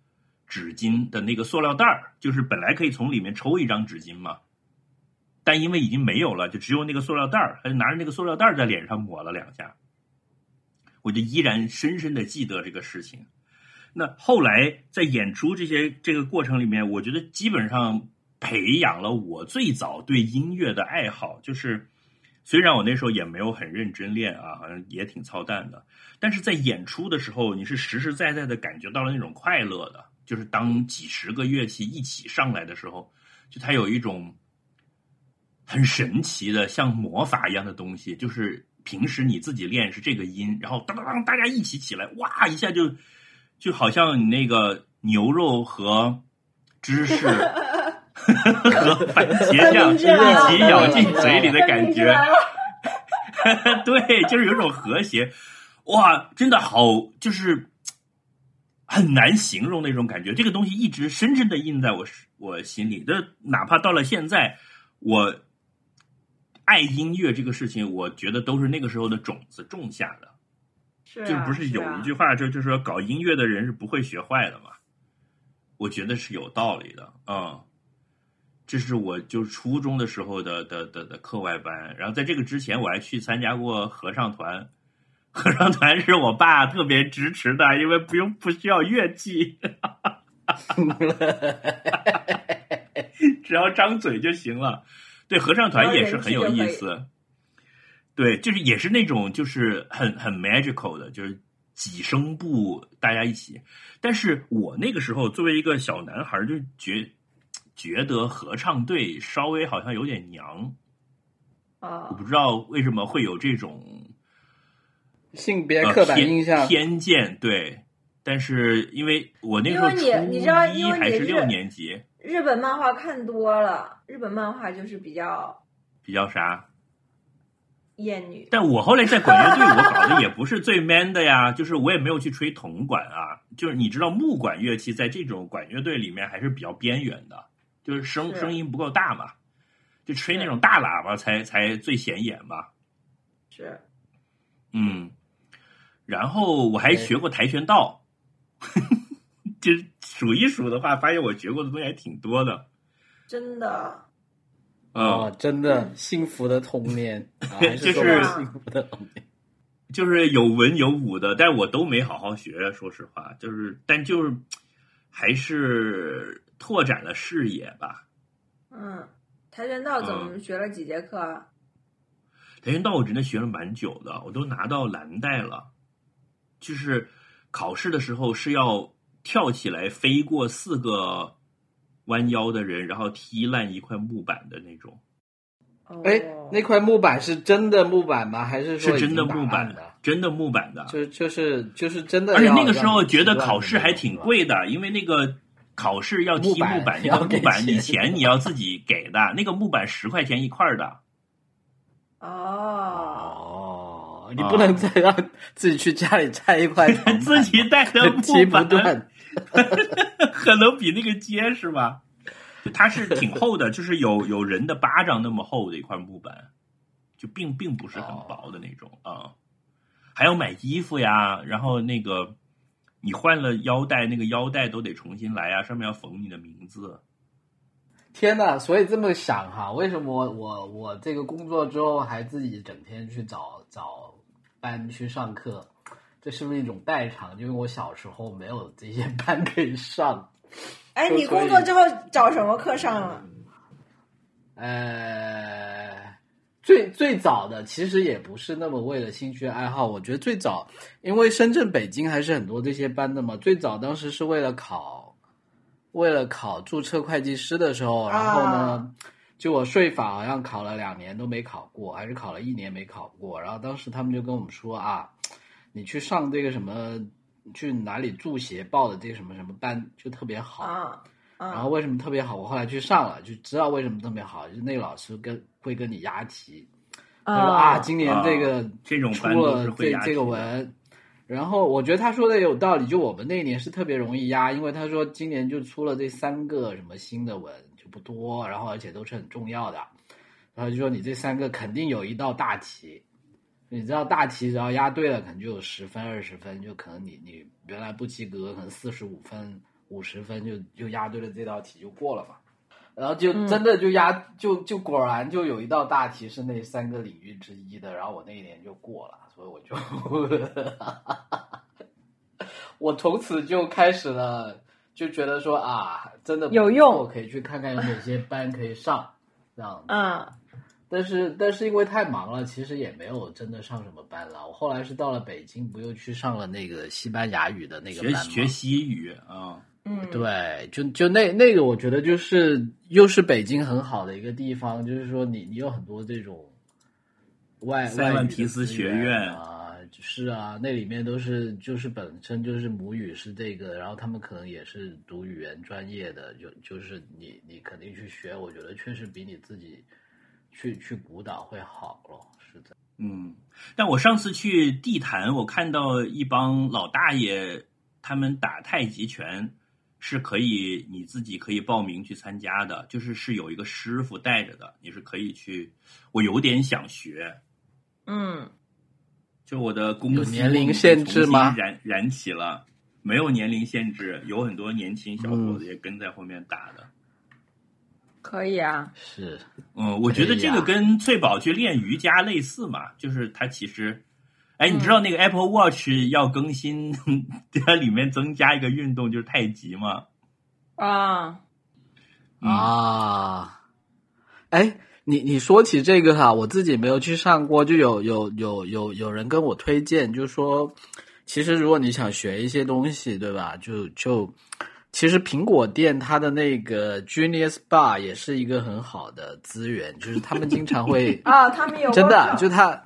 纸巾的那个塑料袋儿，就是本来可以从里面抽一张纸巾嘛，但因为已经没有了，就只有那个塑料袋儿，他就拿着那个塑料袋儿在脸上抹了两下，我就依然深深的记得这个事情。那后来在演出这些这个过程里面，我觉得基本上。培养了我最早对音乐的爱好，就是虽然我那时候也没有很认真练啊，好像也挺操蛋的，但是在演出的时候，你是实实在在的感觉到了那种快乐的，就是当几十个乐器一起上来的时候，就它有一种很神奇的像魔法一样的东西，就是平时你自己练是这个音，然后当当当，大家一起起来，哇一下就就好像你那个牛肉和芝士。和番茄酱 一起咬进嘴里的感觉，对，就是有种和谐，哇，真的好，就是很难形容那种感觉。这个东西一直深深的印在我我心里，就，哪怕到了现在，我爱音乐这个事情，我觉得都是那个时候的种子种下的。是，就不是有一句话，就就说搞音乐的人是不会学坏的嘛？我觉得是有道理的，嗯。这是我就初中的时候的的的的课外班，然后在这个之前我还去参加过合唱团，合唱团是我爸特别支持的，因为不用不需要乐器，只要张嘴就行了。对，合唱团也是很有意思，对，就是也是那种就是很很 magical 的，就是几声部大家一起。但是我那个时候作为一个小男孩就觉。觉得合唱队稍微好像有点娘，啊，我不知道为什么会有这种性别刻板印象偏见，对。但是因为我那时候初一还是六年级，日本漫画看多了，日本漫画就是比较比较啥？艳女。但我后来在管乐队，我搞的也不是最 man 的呀，就是我也没有去吹铜管啊，就是你知道木管乐器在这种管乐队里面还是比较边缘的。就是声声音不够大嘛，就吹那种大喇叭才才最显眼嘛。是，嗯，然后我还学过跆拳道，就数一数的话，发现我学过的东西还挺多的。真的，哦，真的幸福的童年，就是幸福的童年，就是有文有武的，但我都没好好学。说实话，就是但就是还是。拓展了视野吧。嗯，跆拳道怎么学了几节课啊？跆拳道我真的学了蛮久的，我都拿到蓝带了。就是考试的时候是要跳起来飞过四个弯腰的人，然后踢烂一块木板的那种。哎，那块木板是真的木板吗？还是是真的木板的？真的木板的，就就是就是真的。而且那个时候觉得考试还挺贵的，因为那个。考试要踢木板，那个木板你钱你要自己给的，那个木板十块钱一块的。哦，你不能再让自己去家里拆一块，自己带的木板，可能比那个结实吧？它是挺厚的，就是有有人的巴掌那么厚的一块木板，就并并不是很薄的那种啊。还要买衣服呀，然后那个。你换了腰带，那个腰带都得重新来啊！上面要缝你的名字。天呐，所以这么想哈，为什么我我我这个工作之后还自己整天去找找班去上课？这是不是一种代偿？因为我小时候没有这些 班可以上。哎，你工作之后找什么课上了？呃，最最早的其实也不是那么为了兴趣爱好，我觉得最早，因为深圳、北京还是很多这些班的嘛。最早当时是为了考，为了考注册会计师的时候，然后呢，啊就我税法好像考了两年都没考过，还是考了一年没考过。然后当时他们就跟我们说啊，你去上这个什么，去哪里助学报的这个什么什么班，就特别好。啊然后为什么特别好？我后来去上了，就知道为什么特别好。就是那个老师跟会跟你押题，他说啊，今年这个啊这种出班都是了这这个会押题的文，然后我觉得他说的也有道理。就我们那一年是特别容易押，因为他说今年就出了这三个什么新的文，就不多，然后而且都是很重要的。然后就说你这三个肯定有一道大题，你知道大题只要押对了，可能就有十分、二十分，就可能你你原来不及格，可能四十五分、五十分就就押对了这道题就过了嘛。然后就嗯。真的就押、就就果然就有一道大题是那三个领域之一的，然后我那一年就过了，所以我就 我从此就开始了，就觉得说啊，真的有用我可以去看看有哪些班可以上，这样但是但是因为太忙了，其实也没有真的上什么班了。我后来是到了北京，不又去上了那个西班牙语的那个学班学？学西语啊，嗯，对，就就那那个，我觉得就是又是北京很好的一个地方，就是说你你有很多这种外塞外语的万提斯学院啊，是啊，那里面都是就是本身就是母语是这个，然后他们可能也是读语言专业的，就就是你你肯定去学，我觉得确实比你自己去去鼓捣会好咯，是的。嗯，但我上次去地坛，我看到一帮老大爷，他们打太极拳是可以你自己可以报名去参加的，就是是有一个师傅带着的，你是可以去。我有点想学，嗯，就我的公司年龄限制吗燃燃起了，没有年龄限制，有很多年轻小伙子也跟在后面打的。可以啊。是，嗯，我觉得这个跟翠宝去练瑜伽类似嘛，就是它其实，哎，你知嗯道那个 Apple Watch 要更新，它里面增加一个运动就是太极嘛。啊，嗯啊，哎，你你说起这个哈，我自己没有去上过，就有有有有有人跟我推荐，就说，其实如果你想学一些东西，对吧？就就其实苹果店它的那个 Genius Bar 也是一个很好的资源，就是他们经常会 啊，他们有真的就他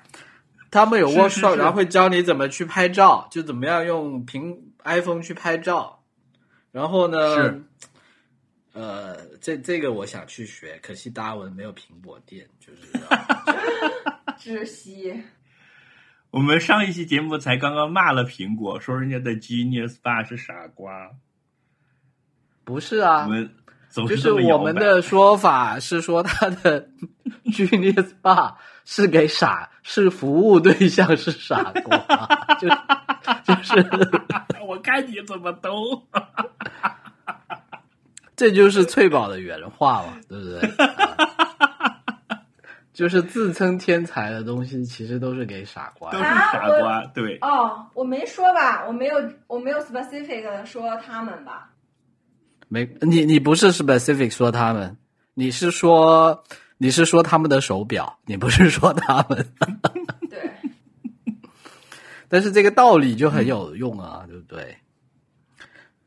他们有 workshop，是是然后会教你怎么去拍照，就怎么样用苹 iPhone 去拍照。然后呢是，呃，这这个我想去学，可惜达尔文没有苹果店，就是 窒息。我们上一期节目才刚刚骂了苹果，说人家的 Genius Bar 是傻瓜，不是啊我，们总就是我们的说法是说他的 Genius Bar 是给傻，是服务对象是傻瓜，就就是。我看你怎么兜。这就是翠宝的原话嘛，对不对？啊就是自称天才的东西，其实都是给傻瓜都是的。傻瓜，对，哦，我没说吧，我没有，我没有 specific 的说他们吧。没，你你不是 specific 说他们，你是说你是说他们的手表，你不是说他们。对，但是这个道理就很有用啊，对不对？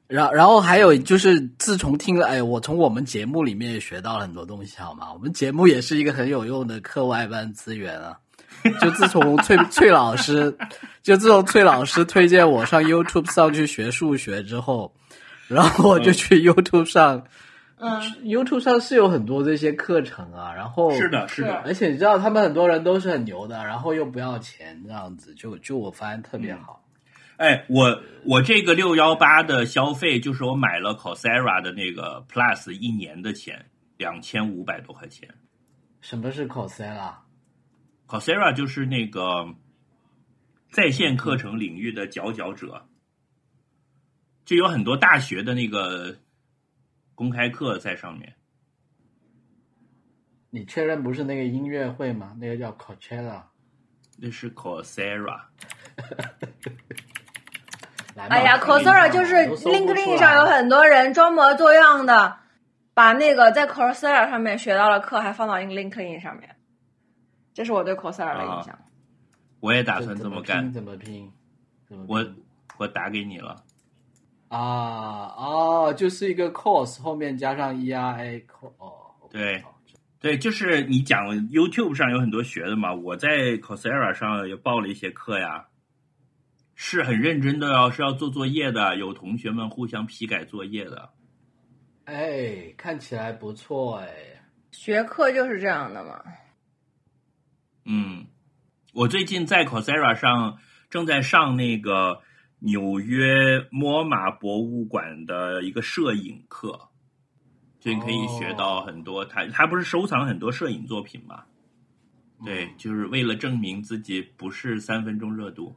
然然后还有就是，自从听了，哎，我从我们节目里面也学到了很多东西，好吗？我们节目也是一个很有用的课外班资源啊。就自从翠翠老师，就自从翠老师推荐我上 YouTube 上去学数学之后，然后我就去 YouTube 上、嗯，YouTube 上是有很多这些课程啊，然后是的，是的，而且你知道，他们很多人都是很牛的，然后又不要钱，这样子就就我发现特别好。哎，我我这个六幺八的消费就是我买了 Coursera 的那个 Plus 一年的钱，两千五百多块钱。什么是 Coursera？Coursera 就是那个在线课程领域的佼佼者，就有很多大学的那个公开课在上面。你确认不是那个音乐会吗？那个叫 Coachella。那是吧 哎呀我给你，Coursera 就是 LinkedIn 来上有很多人装模作样的，把那个在 Coursera 上面学到的课还放到 LinkedIn 上面，这是我对 Coursera 的印象。我也打算这么干。怎么拼？怎么拼我我打给你了，啊哦，就是一个 course 后面加上 ERA 哦，对对，就是你讲 YouTube 上有很多学的嘛，我在 Coursera 上也报了一些课呀，是很认真的哦，是要做作业的，有同学们互相批改作业的。哎，看起来不错哎。学科就是这样的嘛。嗯，我最近在 Coursera 上正在上那个纽约摩马博物馆的一个摄影课，就你可以学到很多。他他不是收藏很多摄影作品嘛？对，就是为了证明自己不是三分钟热度。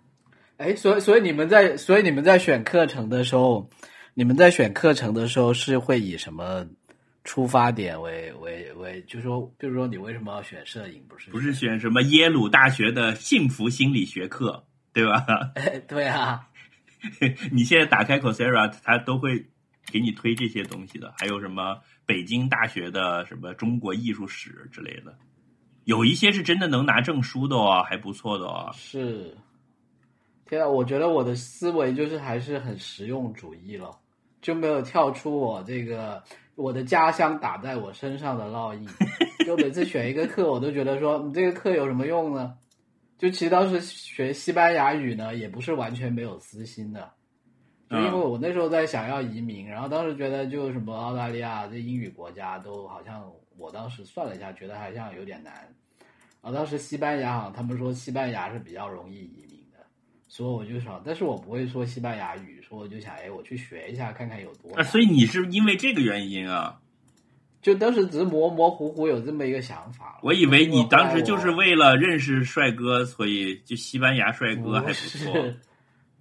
哎，所以所以你们在所以你们在选课程的时候，你们在选课程的时候是会以什么出发点为为为？就说，比如说你为什么要选摄影？不是不是选什么耶鲁大学的幸福心理学课，对吧？哎，对啊，你现在打开 Coursera，它都会给你推这些东西的，还有什么北京大学的什么中国艺术史之类的，有一些是真的能拿证书的哦，还不错的哦。是。天啊，我觉得我的思维就是还是很实用主义了，就没有跳出我这个我的家乡打在我身上的烙印。就每次选一个课，我都觉得说，你这个课有什么用呢？就其实当时学西班牙语呢，也不是完全没有私心的，就因为我那时候在想要移民，然后当时觉得就什么澳大利亚这英语国家都好像，我当时算了一下，觉得好像有点难。然后当时西班牙好像他们说西班牙是比较容易移民的，所以我就想，但是我不会说西班牙语，所以我就想，哎，我去学一下看看有多啊，难。所以你是因为这个原因啊？就当时只是模模糊糊有这么一个想法。我以为你当时就是为了认识帅哥，所以就西班牙帅哥还不错。是，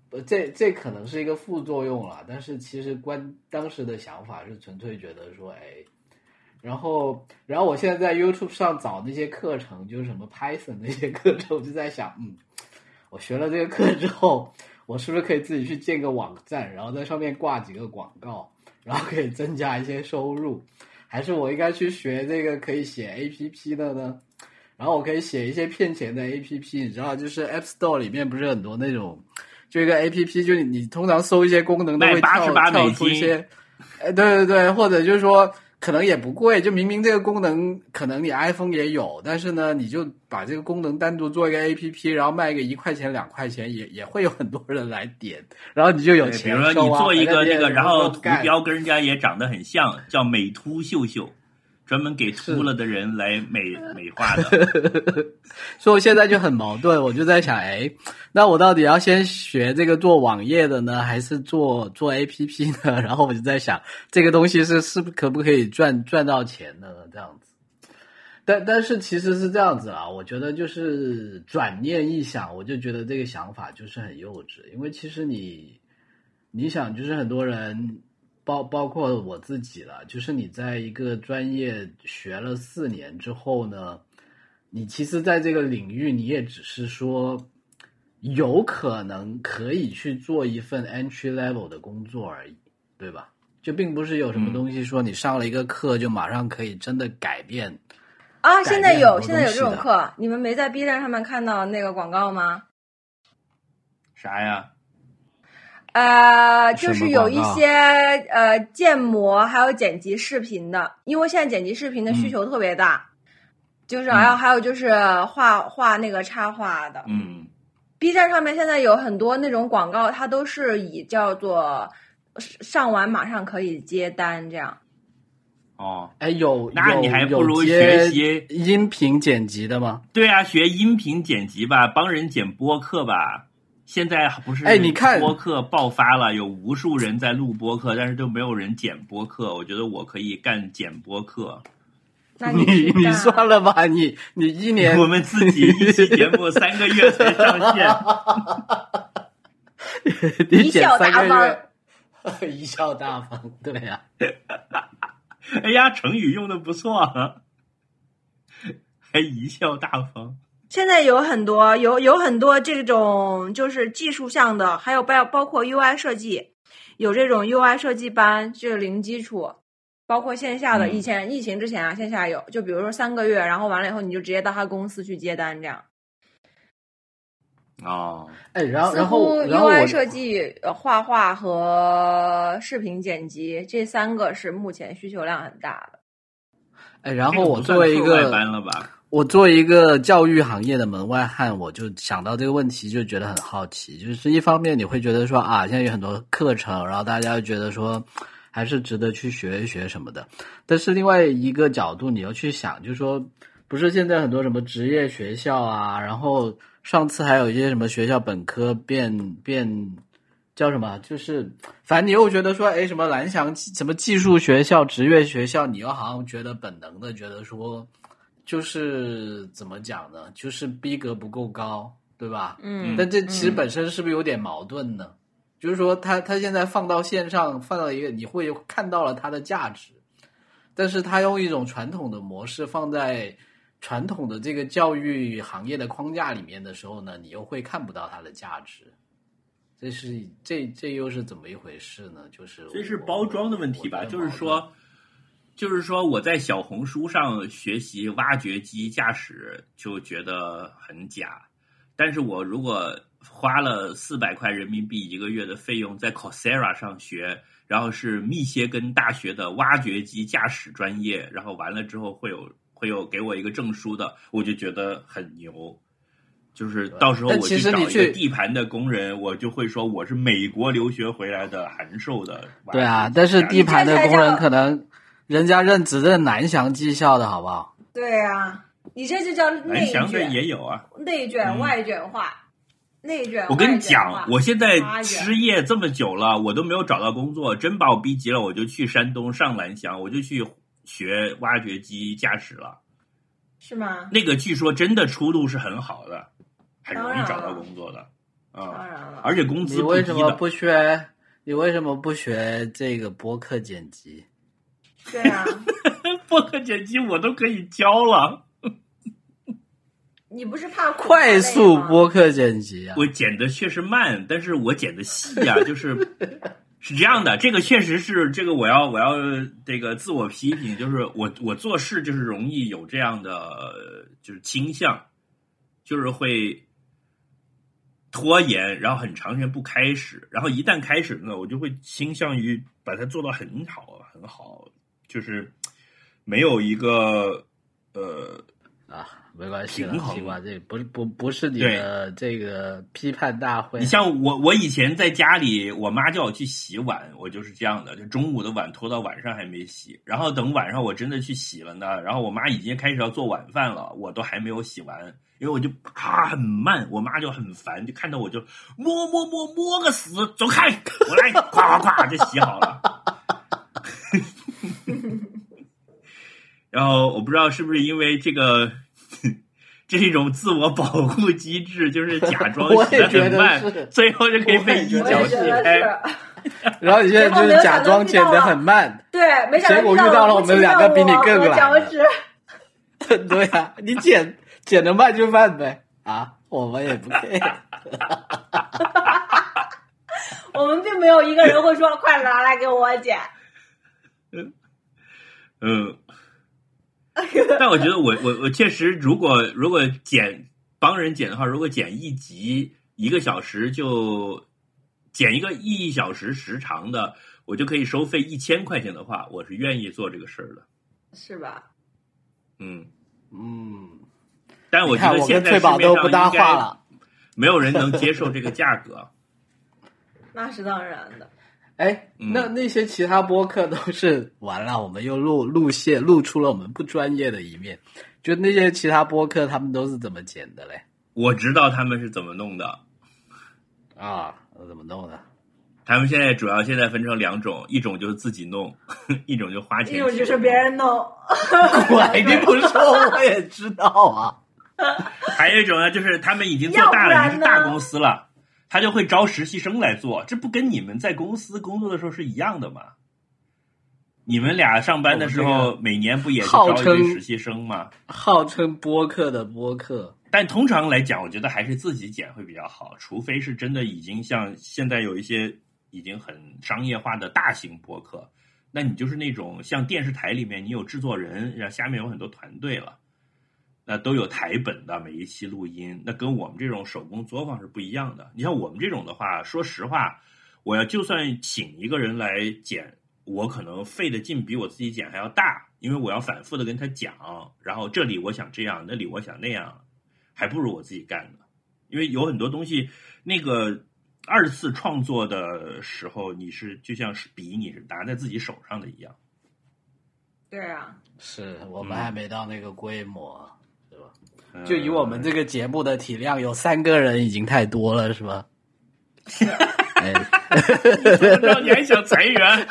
不，这这可能是一个副作用了。但是其实关当时的想法是纯粹觉得说，哎，然后然后我现在在 YouTube 上找那些课程，就是什么 Python 那些课程，我就在想，嗯，我学了这个课之后，我是不是可以自己去建个网站，然后在上面挂几个广告，然后可以增加一些收入？还是我应该去学这个可以写 APP 的呢？然后我可以写一些骗钱的 APP，你知道，就是 App Store 里面不是很多那种，就一个 APP，就是你通常搜一些功能都会卖跳88跳出一些，哎，对对对，或者就是说可能也不贵，就明明这个功能可能你 iPhone 也有，但是呢，你就把这个功能单独做一个 APP，然后卖个一块钱两块钱，也也会有很多人来点，然后你就有对比钱如说你做一个这个，然后图标跟人家也长得很像，叫美图秀秀，专门给秃了的人来美 美化的。所以我现在就很矛盾，我就在想，哎，那我到底要先学这个做网页的呢，还是做做 APP 呢？然后我就在想，这个东西是是不可不可以赚赚到钱的呢？这样子。但但是其实是这样子啊，我觉得就是转念一想，我就觉得这个想法就是很幼稚，因为其实你你想，就是很多人。包包括我自己了，就是你在一个专业学了四年之后呢，你其实在这个领域，你也只是说有可能可以去做一份 entry level 的工作而已，对吧？就并不是有什么嗯东西说你上了一个课就马上可以真的改变。啊，现在有，现在有这种课，你们没在 B 站上面看到那个广告吗？啥呀？呃，就是有一些呃建模还有剪辑视频的，因为现在剪辑视频的需嗯求特别大，就是还有、还有就是画画那个插画的。嗯 B 站上面现在有很多那种广告，它都是以叫做上完马上可以接单这样。哦，哎，有那你还不如学习音频剪辑的吗？对啊，学音频剪辑吧，帮人剪播客吧。现在不是哎你看播客爆发了，有无数人在录播客，但是都没有人剪播客。我觉得我可以干剪播客。那你你算了吧，你你一年我们自己一期节目三个月才上线，你贻笑剪三个大方月，贻笑大方，对呀、哎呀，成语用的不错啊。还贻笑大方。现在有很多有有很多这种就是技术项的，还有包包括 UI 设计，有这种 UI 设计班，就是零基础，包括线下的。嗯以前疫情之前啊，线下有，就比如说三个月，然后完了以后你就直接到他公司去接单，这样。哦，哎，然后然后然后 UI 设计、呃画画和视频剪辑这三个是目前需求量很大的。哎，然后我作为一个班了吧？我作为一个教育行业的门外汉，我就想到这个问题，就觉得很好奇。就是一方面你会觉得说啊，现在有很多课程，然后大家觉得说还是值得去学一学什么的。但是另外一个角度，你要去想，就是说，不是现在很多什么职业学校啊，然后上次还有一些什么学校本科变变叫什么，就是反正你又觉得说，哎，什么蓝翔什么技术学校、职业学校，你又好像觉得本能的觉得说。就是怎么讲呢？就是逼格不够高，对吧？嗯但这其实嗯本身是不是有点矛盾呢？就是说他，他现在放到线上，放到一个你会看到了它的价值，但是他用一种传统的模式放在传统的这个教育行业的框架里面的时候呢，你又会看不到它的价值。这是这这又是怎么一回事呢？就是这是包装的问题吧？就是说，就是说我在小红书上学习挖掘机驾驶就觉得很假，但是我如果花了四百块人民币一个月的费用在 Coursera 上学，然后是密歇根大学的挖掘机驾驶专业，然后完了之后会有会有给我一个证书的，我就觉得很牛。就是到时候我去找一个地盘的工人，我就会说我是美国留学回来的函授的。对啊，但是地盘的工人可能人家认只认南翔技校的好不好？对啊，你这就叫南内翔的卷，也有啊。内卷嗯外卷化，内卷。我跟你讲，我现在失业这么久了，我都没有找到工作，真把我逼急了，我就去山东上蓝翔，我就去学挖掘机驾驶了。是吗？那个据说真的出路是很好的，很容易找到工作的啊当啊，然了，而且工资你不低的。为什么不学？你为什么不学这个播客剪辑？对啊，播客剪辑我都可以教了，你不是怕快速吗？播客剪辑啊！我剪的确实慢，但是我剪的细啊，就是是这样的，这个确实是这个我要我要这个自我批评，就是我我做事就是容易有这样的呃就是倾向，就是会拖延，然后很长时间不开始，然后一旦开始呢，我就会倾向于把它做到很好很好，就是没有一个呃啊，没关系了平，衡这不是不不是你的这个批判大会。你像我，我以前在家里，我妈叫我去洗碗，我就是这样的，就中午的碗拖到晚上还没洗，然后等晚上我真的去洗了呢，然后我妈已经开始要做晚饭了，我都还没有洗完，因为我就啊很慢，我妈就很烦，就看到我就摸摸摸摸个死，走开，我来，咵咵咵就洗好了。然后我不知道是不是因为这个，这是一种自我保护机制，就是假装 我洗的也觉得很慢，最后就可以被一我脚踢开。然后你现在就是假装剪得很慢，对，没想到结果遇到了我们两个比你更懒的脚趾。对啊，你剪剪得慢就慢呗啊，我们也不 care。我们并没有一个人会说快拿来给我剪。嗯，但我觉得我我我确实，如果如果剪帮人剪的话，如果剪一集一个小时就剪一个一小时时长的，我就可以收费一千块钱的话，我是愿意做这个事儿的。是吧？嗯，嗯，但我觉得现在跟翠宝市面上都不搭应该话了。没有人能接受这个价格。那是当然的。哎，嗯那那些其他播客都是完了，我们又露露馅，露出了我们不专业的一面。就那些其他播客，他们都是怎么剪的嘞？我知道他们是怎么弄的。啊，怎么弄的？他们现在主要现在分成两种，一种就是自己弄，一种就花钱。一种就是别人弄，我定不说我也知道啊。还有一种呢，就是他们已经做大了，已经是大公司了，他就会招实习生来做，这不跟你们在公司工作的时候是一样的吗？你们俩上班的时候，每年不也是招一堆实习生吗？号称播客的播客，但通常来讲，我觉得还是自己剪会比较好，除非是真的已经像现在有一些已经很商业化的大型播客，那你就是那种像电视台里面你有制作人，然后下面有很多团队了，那都有台本的每一期录音，那跟我们这种手工作坊是不一样的。你像我们这种的话，说实话，我要就算请一个人来剪，我可能费的劲比我自己剪还要大，因为我要反复的跟他讲，然后这里我想这样，那里我想那样，还不如我自己干呢。因为有很多东西，那个二次创作的时候，你是就像是笔你是拿在自己手上的一样。对啊，是我们还没到那个规模，嗯就以我们这个节目的体量，有三个人已经太多了，是吧？是。哎，怎么着，你还想裁员？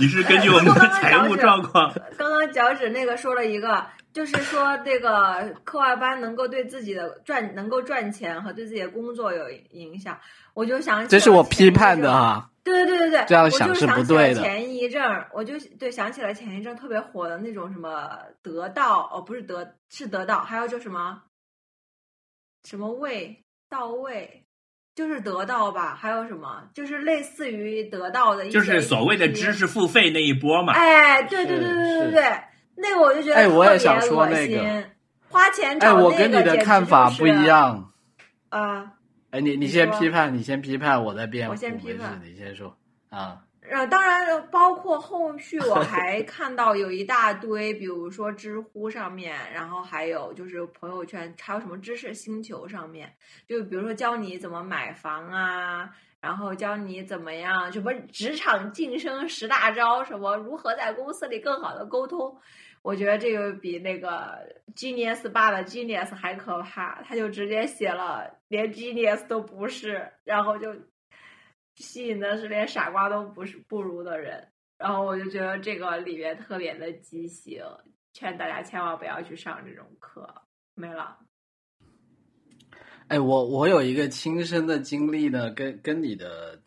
你是根据我们的财务状况，刚刚脚趾那个说了一个，就是说这个课外班能够对自己的赚能够赚钱和对自己的工作有影响，我就想这是我批判的阵哈。对对对对对，这样我就想是不想起了对的前一阵儿，我就对想起了前一阵特别火的那种什么得到哦，不是得是得到，还有就什么什么位到位，就是得到吧？还有什么就是类似于得到的一些，就是所谓的知。识付费那一波嘛。哎，对对对对对对，那个我就觉得哎我也特别想说恶那个心花钱哎，找我跟你的看法不一样。啊。哎，你你先批判，你先批判，我再辩护。我先批判你先说啊。呃，当然，包括后续我还看到有一大堆，比如说知乎上面，然后还有就是朋友圈，还有什么知识星球上面，就比如说教你怎么买房啊，然后教你怎么样，什么职场晋升十大招，什么如何在公司里更好的沟通。我觉得这个比那个 Genius 八的 Genius 还可怕，他就直接写了连 Genius 都不是，然后就吸引的是连傻瓜都不是不如的人，然后我就觉得这个里面特别的畸形，劝大家千万不要去上这种课。没了，哎，我我有一个亲身的经历呢，跟跟你的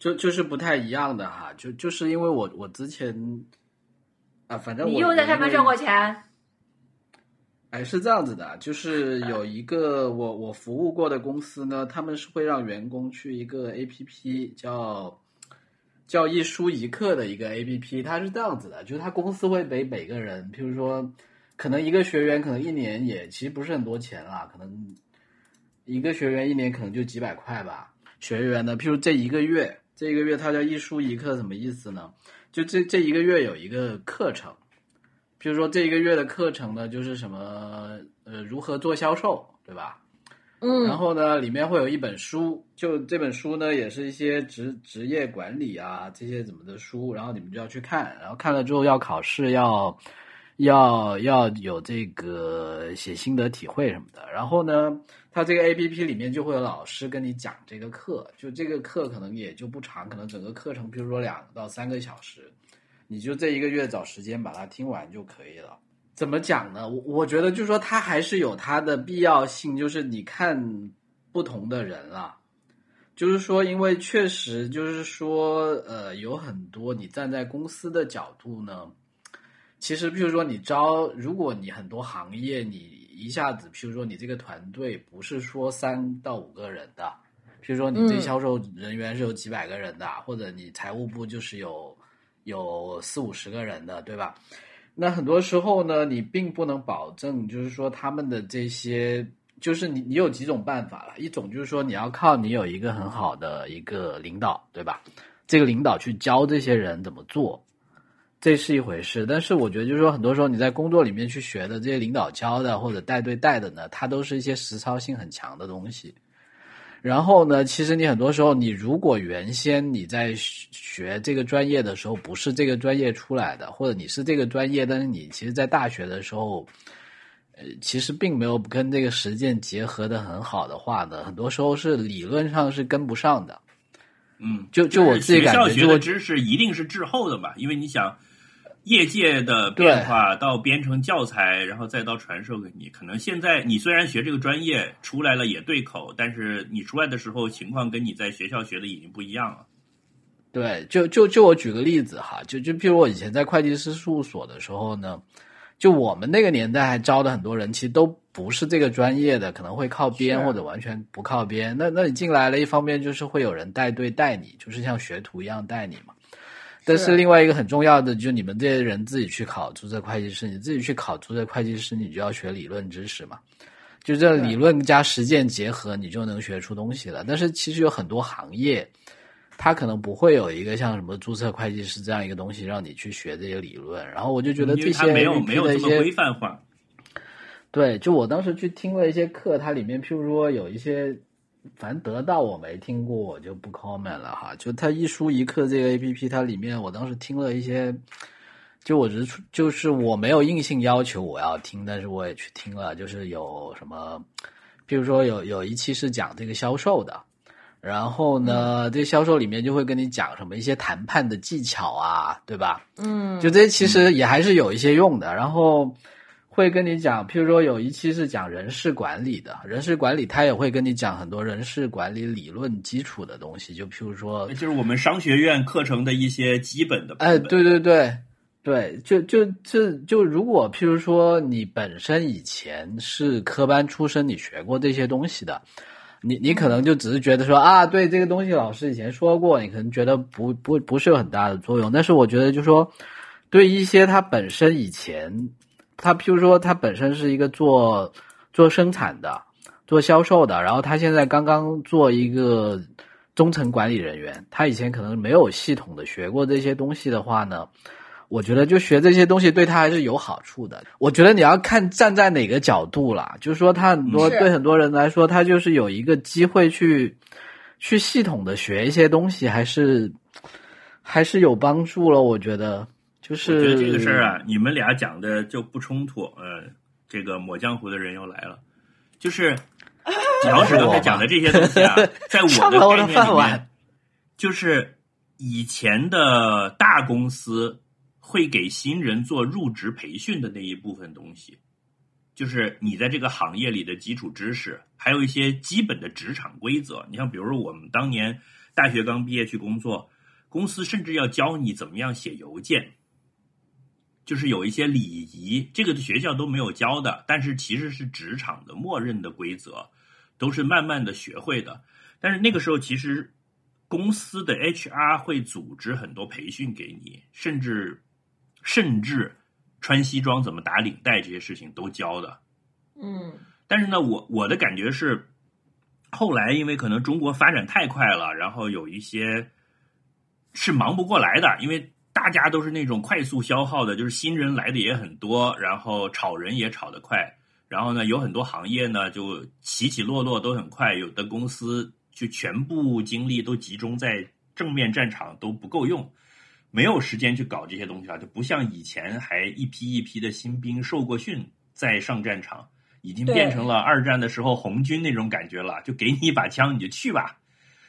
就就是不太一样的哈，就就是因为我我之前啊，反正我你又在上面挣过钱？哎，是这样子的，就是有一个我我服务过的公司呢，他们是会让员工去一个 A P P 叫叫一书一课的一个 A P P，它是这样子的，就是他公司会给每个人，譬如说，可能一个学员可能一年也其实不是很多钱啦，可能一个学员一年可能就几百块吧。学员呢，譬如这一个月，这一个月它叫一书一课，什么意思呢？就这这一个月有一个课程。比如说这一个月的课程呢，就是什么呃如何做销售，对吧？嗯然后呢，里面会有一本书，就这本书呢，也是一些职职业管理啊这些怎么的书，然后你们就要去看，然后看了之后要考试，要要要有这个写心得体会什么的。然后呢，它这个 A P P 里面就会有老师跟你讲这个课，就这个课可能也就不长，可能整个课程比如说两到三个小时，你就这一个月找时间把它听完就可以了。怎么讲呢？我我觉得就是说，它还是有它的必要性，就是你看不同的人啦，就是说，因为确实就是说，呃，有很多你站在公司的角度呢，其实譬如说你招，如果你很多行业你一下子，譬如说你这个团队不是说三到五个人的，譬如说你这嗯销售人员是有几百个人的，或者你财务部就是有有四五十个人的，对吧？那很多时候呢，你并不能保证，就是说他们的这些，就是你你有几种办法了。一种就是说你要靠你有一个很好的一个领导，对吧？这个领导去教这些人怎么做，这是一回事。但是我觉得就是说，很多时候你在工作里面去学的这些领导教的或者带队带的呢，它都是一些实操性很强的东西。然后呢，其实你很多时候，你如果原先你在学这个专业的时候不是这个专业出来的，或者你是这个专业，但是你其实，在大学的时候，呃，其实并没有跟这个实践结合的很好的话呢，很多时候是理论上是跟不上的。嗯，就就我自己感觉，学校学的知识一定是滞后的嘛，因为你想，业界的变化到编成教材，然后再到传授给你。可能现在你虽然学这个专业出来了也对口，但是你出来的时候情况跟你在学校学的已经不一样了。对，就就就我举个例子哈，就就譬如我以前在会计师事务所的时候呢，就我们那个年代还招的很多人，其实都不是这个专业的，可能会靠编或者完全不靠编。那那你进来了，一方面就是会有人带队带你，就是像学徒一样带你嘛。但是另外一个很重要的，就你们这些人自己去考注册会计师，你自己去考注册会计师，你就要学理论知识嘛。就这理论加实践结合，你就能学出东西了。但是其实有很多行业，它可能不会有一个像什么注册会计师这样一个东西让你去学这些理论。然后我就觉得这些没有没有这么规范化。对，就我当时去听了一些课，它里面譬如说有一些，反正得到我没听过，我就不 comment 了哈。就它一书一课这个 A P P，它里面我当时听了一些，就我只是就是我没有硬性要求我要听，但是我也去听了，就是有什么，比如说有有一期是讲这个销售的。然后呢，这销售里面就会跟你讲什么一些谈判的技巧啊，对吧？嗯，就这些其实也还是有一些用的。然后会跟你讲，譬如说有一期是讲人事管理的，人事管理他也会跟你讲很多人事管理理论基础的东西，就譬如说就是我们商学院课程的一些基本的部哎，对对对对，就就就就如果譬如说你本身以前是科班出身，你学过这些东西的，你你可能就只是觉得说啊，对这个东西老师以前说过，你可能觉得不不不是有很大的作用。但是我觉得就说，对一些他本身以前，他譬如说他本身是一个做做生产的、做销售的，然后他现在刚刚做一个中层管理人员，他以前可能没有系统的学过这些东西的话呢，我觉得就学这些东西对他还是有好处的。我觉得你要看站在哪个角度啦，就是说他很多对很多人来说，他就是有一个机会去去系统的学一些东西，还是还是有帮助了。我觉得就是我觉得这个事儿啊，你们俩讲的就不冲突。呃，这个抹江湖的人又来了，就是 老史刚才讲的这些东西啊，在我的的概念里饭碗面，就是以前的大公司会给新人做入职培训的那一部分东西，就是你在这个行业里的基础知识，还有一些基本的职场规则。你像比如说我们当年大学刚毕业去工作，公司甚至要教你怎么样写邮件。就是有一些礼仪，这个学校都没有教的，但是其实是职场的默认的规则，都是慢慢的学会的。但是那个时候，其实公司的 HR 会组织很多培训给你，甚至甚至穿西装怎么打领带这些事情都教的。嗯但是呢，我我的感觉是，后来因为可能中国发展太快了，然后有一些是忙不过来的，因为大家都是那种快速消耗的，就是新人来的也很多，然后炒人也炒得快，然后呢，有很多行业呢就起起落落都很快，有的公司就全部精力都集中在正面战场都不够用。没有时间去搞这些东西了，就不像以前还一批一批的新兵受过训再上战场，已经变成了二战的时候红军那种感觉了。就给你一把枪，你就去吧。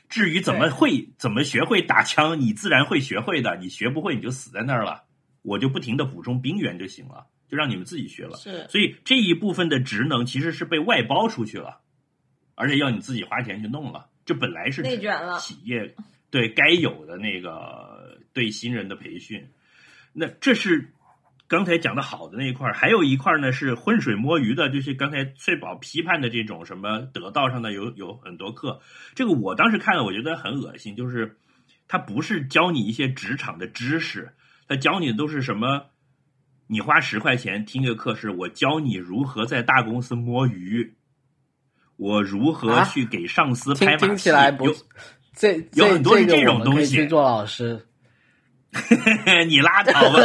至于怎么会怎么学会打枪，你自然会学会的。你学不会，你就死在那儿了。我就不停的补充兵员就行了，就让你们自己学了。是所以这一部分的职能其实是被外包出去了，而且要你自己花钱去弄了。这本来是内卷了企业对该有的那个对新人的培训。那这是刚才讲的好的那一块儿，还有一块儿呢是浑水摸鱼的，就是刚才翠宝批判的这种什么得道上的有有很多课，这个我当时看了，我觉得很恶心，就是他不是教你一些职场的知识，他教你的都是什么？你花十块钱听个课，是我教你如何在大公司摸鱼，我如何啊去给上司拍马屁。听起来不有这有这很多是这种东西可以去做老师。你拉倒吧！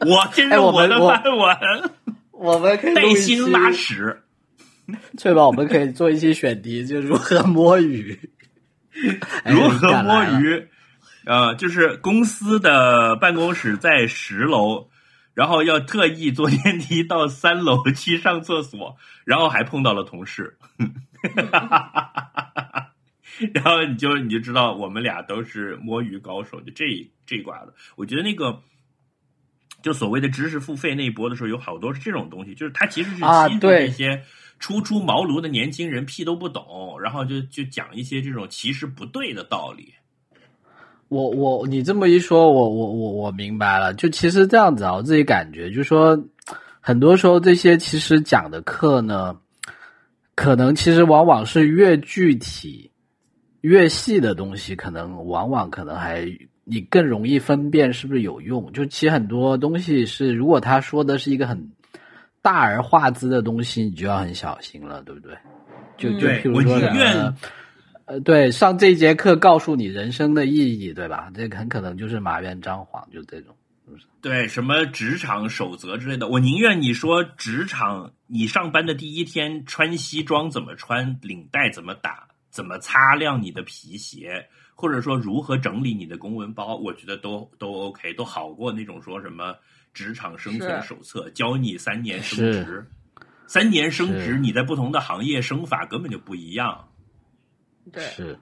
你我这是哎我的我饭碗，我们可以拉屎。翠宝，我们可以做一期选题，就如何摸鱼，哎如何摸？鱼？呃，就是公司的办公室在十楼，然后要特意坐电梯到三楼去上厕所，然后还碰到了同事，然后你就你就知道我们俩都是摸鱼高手，就这这一挂的。我觉得那个就所谓的知识付费那一波的时候，有好多是这种东西，就是他其实是欺负啊对这些初出茅庐的年轻人，屁都不懂，然后就就讲一些这种其实不对的道理。我我你这么一说，我我我我明白了。就其实这样子啊，我自己感觉就是说，很多时候这些其实讲的课呢，可能其实往往是越具体、越细的东西，可能往往可能还你更容易分辨是不是有用。就其实很多东西是，如果他说的是一个很大而化之的东西，你就要很小心了，对不对？就就我譬如说宁愿呃呃，对，上这节课告诉你人生的意义，对吧？这很可能就是马原张皇，就这种。对，什么职场守则之类的，我宁愿你说职场，你上班的第一天穿西装怎么穿，领带怎么打，怎么擦亮你的皮鞋，或者说如何整理你的公文包，我觉得都都 OK，都好过那种说什么职场生存手册，教你三年升职，三年升职，你在不同的行业升法根本就不一样，对，是，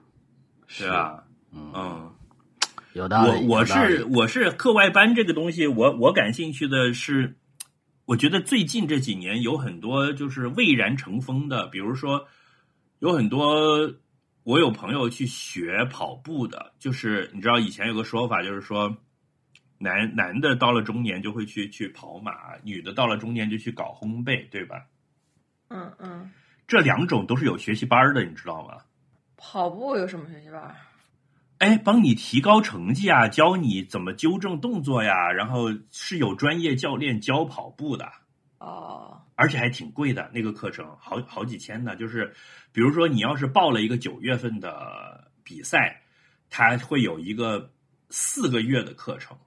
是啊？嗯，嗯。有道理。我我是我是课外班这个东西，我我感兴趣的是，我觉得最近这几年有很多就是蔚然成风的，比如说有很多我有朋友去学跑步的，就是你知道以前有个说法，就是说男男的到了中年就会去去跑马，女的到了中年就去搞烘焙，对吧？嗯嗯，这两种都是有学习班的，你知道吗？跑步有什么学习班？哎，帮你提高成绩啊，教你怎么纠正动作呀，然后是有专业教练教跑步的，哦，而且还挺贵的，那个课程好好几千呢。就是比如说你要是报了一个九月份的比赛，它会有一个四个月的课程，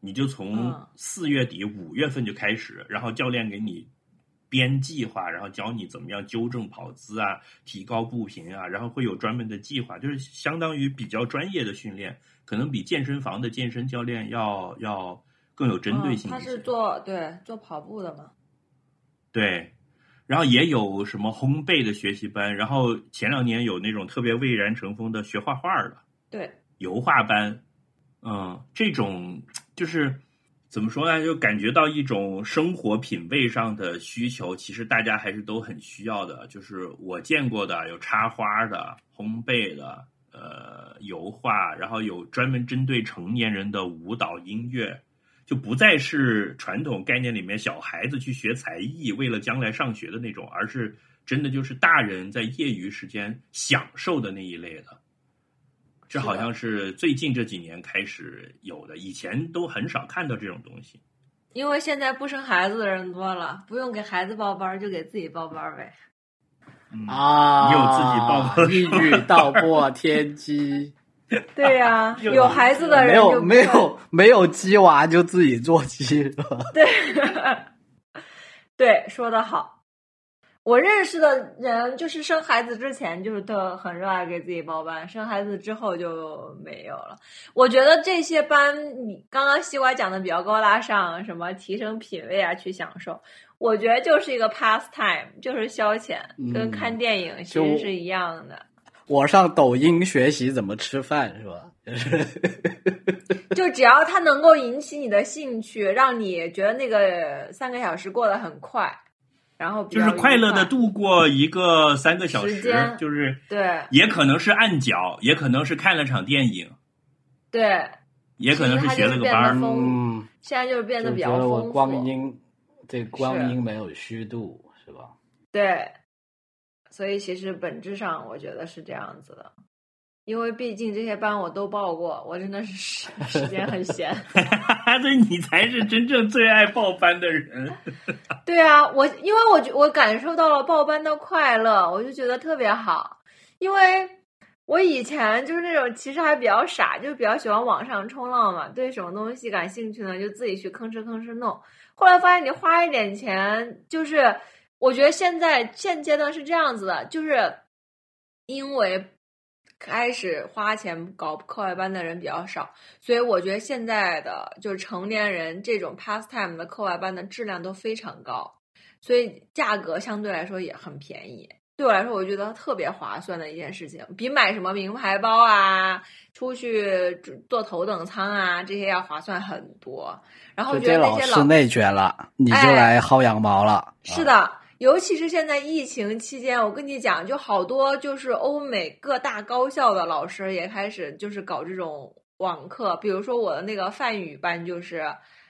你就从嗯四月底五月份就开始，然后教练给你编计划，然后教你怎么样纠正跑姿啊，提高步频啊，然后会有专门的计划，就是相当于比较专业的训练，可能比健身房的健身教练要要更有针对性一些。嗯他是做对做跑步的嘛？对，然后也有什么烘焙的学习班，然后前两年有那种特别蔚然成风的学画画的对，油画班，嗯，这种就是怎么说呢？就感觉到一种生活品味上的需求，其实大家还是都很需要的。就是我见过的有插花的、烘焙的、呃油画，然后有专门针对成年人的舞蹈、音乐。就不再是传统概念里面小孩子去学才艺，为了将来上学的那种，而是真的就是大人在业余时间享受的那一类的。这好像是最近这几年开始有的，以前都很少看到这种东西。因为现在不生孩子的人多了，不用给孩子报班儿，就给自己报班儿呗。嗯，啊，你有自己报班一语道破天机，对呀、有有孩子的人就没有 没有鸡娃就自己做鸡是吧？对，对，说的好。我认识的人就是生孩子之前就是特很热爱给自己报班，生孩子之后就没有了。我觉得这些班，你刚刚西瓜讲的比较高大上，什么提升品味啊，去享受，我觉得就是一个 pastime，就是消遣，跟嗯看电影其实是一样的。我上抖音学习怎么吃饭是吧？就 是就只要它能够引起你的兴趣，让你觉得那个三个小时过得很快，然后就是快。乐的度过一个三个小时时，就是对。也可能是按脚，也可能是看了场电影，对，也可能是学了个班现在就是变得比较觉得我丰光富，阴这光阴没有虚度是吧？对，所以其实本质上我觉得是这样子的，因为毕竟这些班我都报过，我真的是时时间很闲。对你才是真正最爱报班的人。对啊，我因为我觉我感受到了报班的快乐，我就觉得特别好。因为我以前就是那种其实还比较傻，就比较喜欢网上冲浪嘛，对什么东西感兴趣呢，就自己去吭哧吭哧弄。后来发现你花一点钱，就是我觉得现在现阶段是这样子的，就是因为开始花钱搞课外班的人比较少，所以我觉得现在的就是成年人这种 pastime 的课外班的质量都非常高，所以价格相对来说也很便宜。对我来说，我觉得特别划算的一件事情，比买什么名牌包啊、出去坐头等舱啊这些要划算很多。然后我觉得老那些老师内卷了，你就哎来薅羊毛了。啊，是的，尤其是现在疫情期间，我跟你讲，就好多就是欧美各大高校的老师也开始就是搞这种网课，比如说我的那个梵语班就是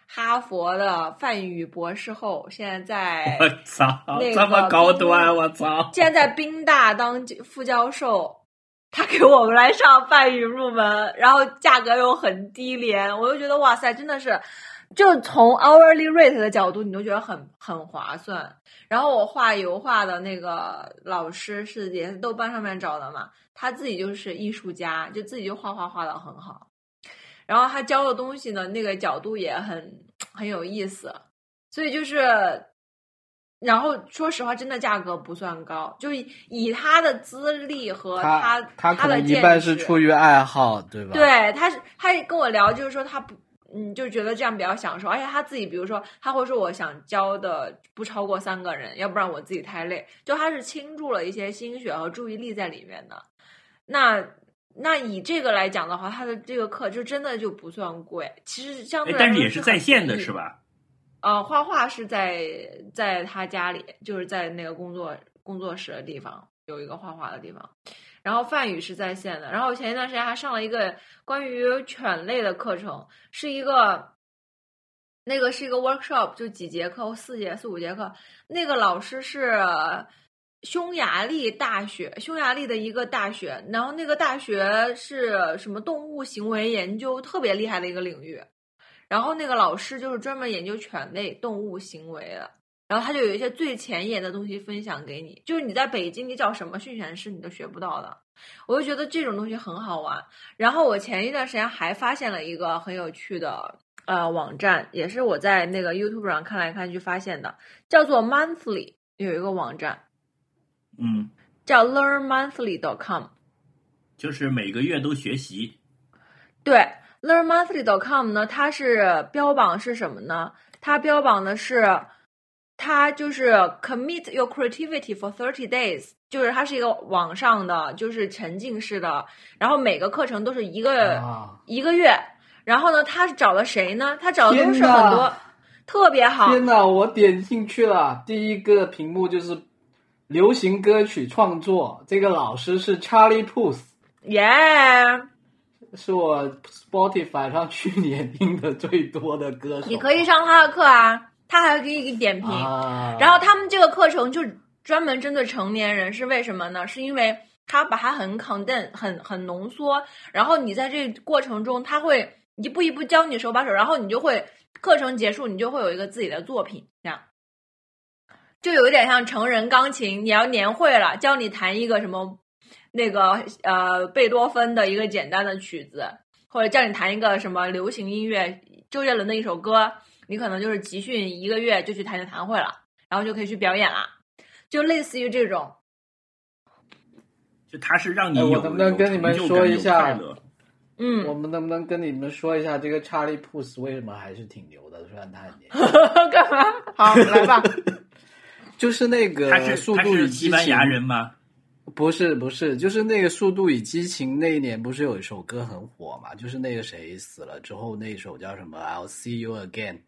哈佛的梵语博士后，现在在我操，那这么高端，我操！现在在宾大当副教授，他给我们来上梵语入门，然后价格又很低廉，我就觉得哇塞，真的是，就从 hourly rate 的角度，你都觉得很很划算。然后我画油画的那个老师是也是豆瓣上面找的嘛，他自己就是艺术家，就自己就画画画的很好。然后他教的东西呢，那个角度也很很有意思，所以就是然后说实话，真的价格不算高，就以以他的资历和他他可的见能一半是出于爱好，对吧？对，他是他也跟我聊，就是说他不，嗯，就觉得这样比较享受，而且他自己，比如说他会说我想教的不超过三个人，要不然我自己太累，就他是倾注了一些心血和注意力在里面的。那那以这个来讲的话，他的这个课就真的就不算贵，其实相对来说哎但是也是在线的是吧？呃，画画是在在他家里，就是在那个工作工作室的地方有一个画画的地方。然后梵语是在线的。然后我前一段时间还上了一个关于犬类的课程，是一个那个是一个 workshop，就几节课，四节四五节课。那个老师是匈牙利大学，匈牙利的一个大学，然后那个大学是什么动物行为研究特别厉害的一个领域。然后那个老师就是专门研究犬类动物行为的，然后他就有一些最前沿的东西分享给你，就是你在北京你找什么训犬师你都学不到的，我就觉得这种东西很好玩。然后我前一段时间还发现了一个很有趣的呃网站，也是我在那个 YouTube 上看来看去发现的，叫做 Monthly 有一个网站嗯，叫 LearnMonthly.com，就是每个月都学习。对。LearnMonthly.com 呢，它是标榜是什么呢？它标榜的是，它就是 commit your creativity for thirty days，就是它是一个网上的，就是沉浸式的，然后每个课程都是一个、啊一个月。然后呢，他是找了谁呢？他找的都是很多特别好，天呐，我点进去了，第一个屏幕就是流行歌曲创作，这个老师是 Charlie Puth，耶、是我 Spotify 上去年听的最多的歌手。你可以上他的课啊，他还给你点评。啊，然后他们这个课程就专门针对成年人，是为什么呢？是因为他把它很 condense 很很浓缩，然后你在这过程中，他会一步一步教你手把手，然后你就会课程结束，你就会有一个自己的作品，这样。就有一点像成人钢琴，你要年会了，教你弹一个什么那个呃贝多芬的一个简单的曲子，或者叫你弹一个什么流行音乐，周杰伦的一首歌，你可能就是集训一个月就去弹弹会了，然后就可以去表演了，就类似于这种。就他是让你哎，我能不能跟你们说一下嗯，我们能不能跟你们说一下这个 Charlie Puth 为什么还是挺牛的？虽然他很年轻，干嘛？好，来吧。就是那个他是《速他度与激情是西班牙人吗？不是不是，就是那个《速度与激情》那一年不是有一首歌很火嘛？就是那个谁死了之后，那首叫什么？I'll see you again。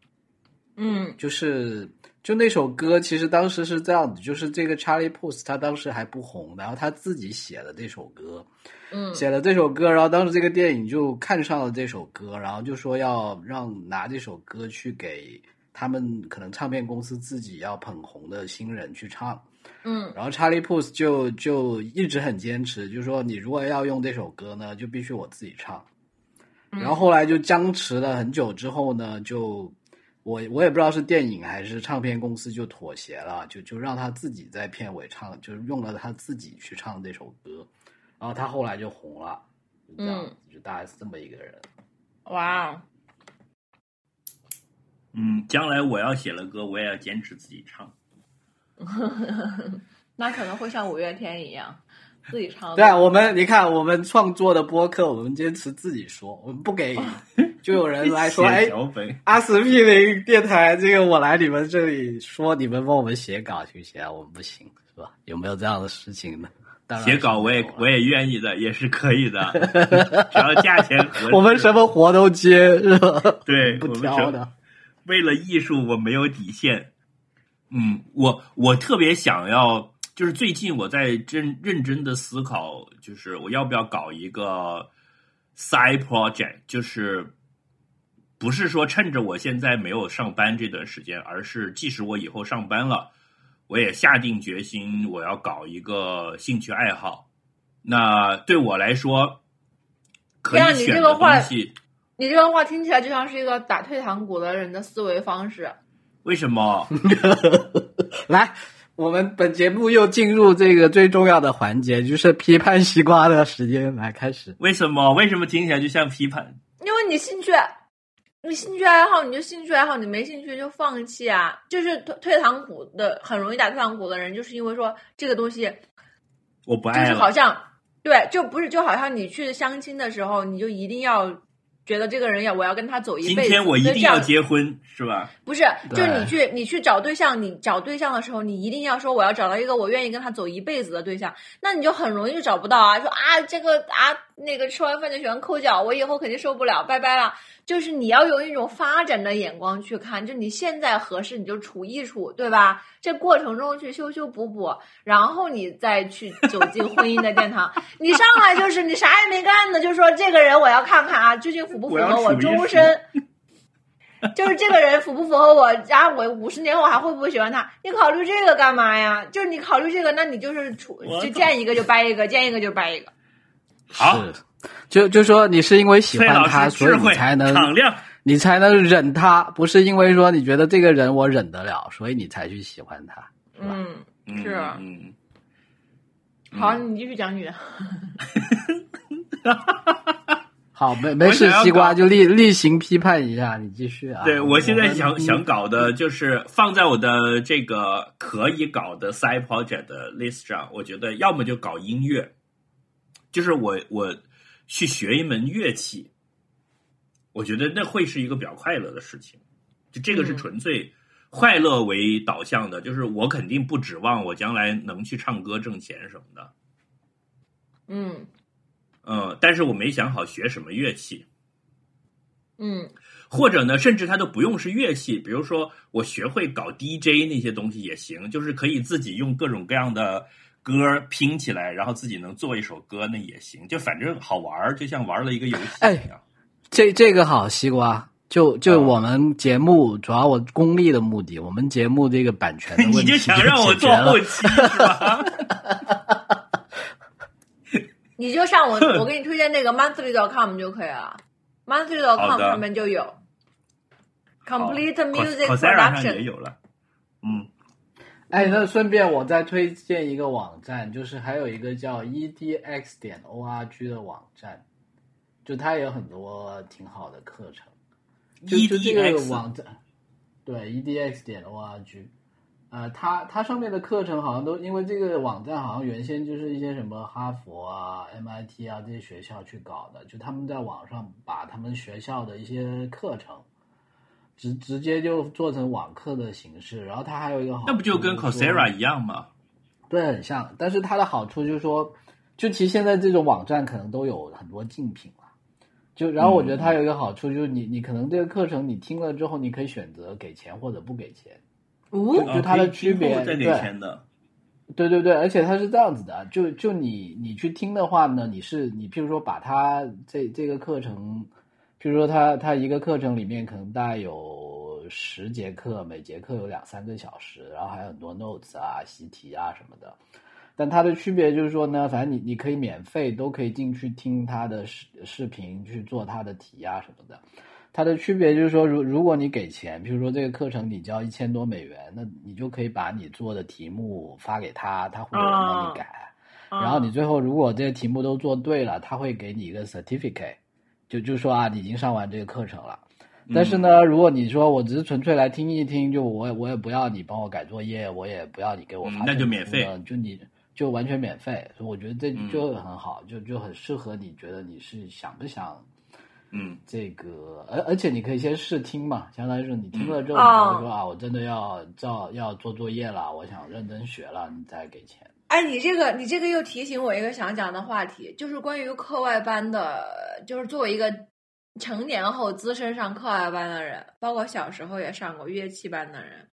嗯就是就那首歌，其实当时是这样子，就是这个 Charlie Puth 他当时还不红，然后他自己写了这首歌，嗯写了这首歌，然后当时这个电影就看上了这首歌，然后就说要让拿这首歌去给他们可能唱片公司自己要捧红的新人去唱。嗯然后 Charlie Puth 就就一直很坚持，就说你如果要用这首歌呢，就必须我自己唱。嗯然后后来就僵持了很久之后呢，就我我也不知道是电影还是唱片公司就妥协了，就就让他自己在片尾唱，就是用了他自己去唱这首歌，然后他后来就红了，就这样子，就大概是这么一个人。哇哦，嗯，将来我要写了歌，我也要坚持自己唱。那可能会像五月天一样自己唱的。对啊，我们你看，我们创作的播客，我们坚持自己说，我们不给就有人来说，哎阿司匹林电台，这个我来你们这里说，你们帮我们写稿行不行啊？我们不行，是吧？有没有这样的事情呢？当然写稿我也我也愿意的，也是可以的，只要价钱合适。我们什么活都接，是吧？对不挑的。为了艺术，我没有底线。嗯，我我特别想要，就是最近我在真认真的思考，就是我要不要搞一个 side project，就是不是说趁着我现在没有上班这段时间，而是即使我以后上班了，我也下定决心我要搞一个兴趣爱好。那对我来说，可以选的这个话东西，你这个话听起来就像是一个打退堂鼓的人的思维方式。为什么？来，我们本节目又进入这个最重要的环节，就是批判西瓜的时间，来开始。为什么？为什么听起来就像批判？因为你兴趣，你兴趣爱好你就兴趣爱好，你没兴趣就放弃啊。就是退退堂鼓的，很容易打退堂鼓的人，就是因为说这个东西我不爱就。是好像对，就不是就好像你去相亲的时候，你就一定要觉得这个人要我要跟他走一辈子。今天我一定要结婚，是吧？不是，就是你去你去找对象，你找对象的时候，你一定要说我要找到一个我愿意跟他走一辈子的对象，那你就很容易就找不到啊。说啊，这个啊那个吃完饭就喜欢抠脚，我以后肯定受不了，拜拜了。就是你要用一种发展的眼光去看，就你现在合适你就处一处，对吧？这过程中去修修补补，然后你再去走进婚姻的殿堂。你上来就是你啥也没干呢，就说这个人我要看看啊，究竟符不符合我终身。就是这个人符不符合我？啊，我五十年我还会不会喜欢他？你考虑这个干嘛呀？就是你考虑这个，那你就是处就见一个就掰一个，见一个就掰一个。好，是，就就说你是因为喜欢他，所以你才能。你才能忍他，不是因为说你觉得这个人我忍得了，所以你才去喜欢他。嗯，嗯是啊嗯，好，你继续讲你的。好，没没事西瓜就例例行批判一下，你继续啊。对我现在想想搞的就是放在我的这个可以搞的 side project 的 list 上，我觉得要么就搞音乐，就是我我去学一门乐器，我觉得那会是一个比较快乐的事情。就这个是嗯纯粹快乐为导向的，就是我肯定不指望我将来能去唱歌挣钱什么的，嗯嗯，但是我没想好学什么乐器。嗯或者呢，甚至它都不用是乐器，比如说我学会搞 DJ 那些东西也行，就是可以自己用各种各样的歌拼起来，然后自己能做一首歌，那也行，就反正好玩儿，就像玩了一个游戏哎一样。这这个好，西瓜。就就啊我们节目主要我功利的目的，我们节目这个版权的问题 你就想让我做后期是吧？你就上我我给你推荐那个 monthly.com 就可以了，monthly.com 的上面就有 complete music 上也 production。有了，嗯，哎，那顺便我再推荐一个网站，就是还有一个叫 edx 点 org 的网站，就它也有很多挺好的课程。就就这个网站，对 edx 点 org，呃，它它上面的课程好像都因为这个网站好像原先就是一些什么哈佛啊、MIT 啊这些学校去搞的，就他们在网上把他们学校的一些课程。直直接就做成网课的形式，然后它还有一个好处，那不就跟 Coursera 一样吗？对，很像。但是它的好处就是说，就其实现在这种网站可能都有很多竞品了。就然后我觉得它有一个好处就是你你可能这个课程你听了之后，你可以选择给钱或者不给钱。哦就就它的区别再给对钱的，对对对，而且它是这样子的，就就你你去听的话呢，你是你譬如说把它这这个课程，譬如说他他一个课程里面可能大概有十节课，每节课有两三个小时，然后还有很多 notes 啊、习题啊什么的。但它的区别就是说呢，反正你你可以免费都可以进去听他的视视频，去做他的题啊什么的。它的区别就是说，如如果你给钱，比如说这个课程你交一千多美元，那你就可以把你做的题目发给他，他会有人帮你改。然后你最后如果这些题目都做对了，他会给你一个 certificate，就就说啊，你已经上完这个课程了。但是呢，如果你说我只是纯粹来听一听，就我我也不要你帮我改作业，我也不要你给我发、嗯那就免费，就你就完全免费。所以我觉得这嗯就很好，就就很适合你觉得你是想不想嗯，这个，而而且你可以先试听嘛，相当于是你听了之后，嗯你会说啊，我真的要照要做作业了，我想认真学了，你再给钱。哎，你这个你这个又提醒我一个想讲的话题，就是关于课外班的，就是作为一个成年后资深上课外班的人，包括小时候也上过乐器班的人，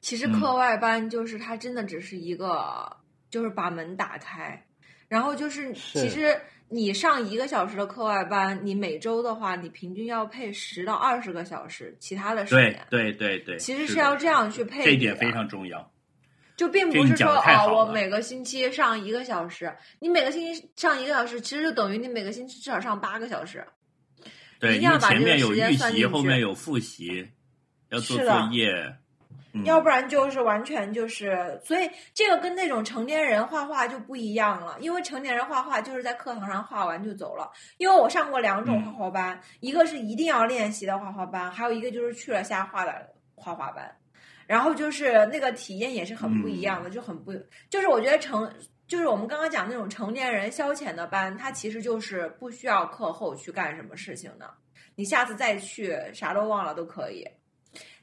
其实嗯课外班就是它真的只是一个，就是把门打开，然后就是是其实你上一个小时的课外班，你每周的话，你平均要配十到二十个小时其他的时间。对对对，其实是要这样去配的这一点非常重要。就并不是说哦，我每个星期上一个小时，你每个星期上一个小时，其实就等于你每个星期至少上八个小时。对，一定要把这个前面有时间预习，算进去后面有复习，要做作业。嗯、要不然就是完全就是，所以这个跟那种成年人画画就不一样了，因为成年人画画就是在课堂上画完就走了。因为我上过两种嗯画画班，一个是一定要练习的画画班，还有一个就是去了瞎画的画画班。然后就是那个体验也是很不一样的，就很不，就是我觉得成，就是我们刚刚讲那种成年人消遣的班，它其实就是不需要课后去干什么事情的，你下次再去啥都忘了都可以。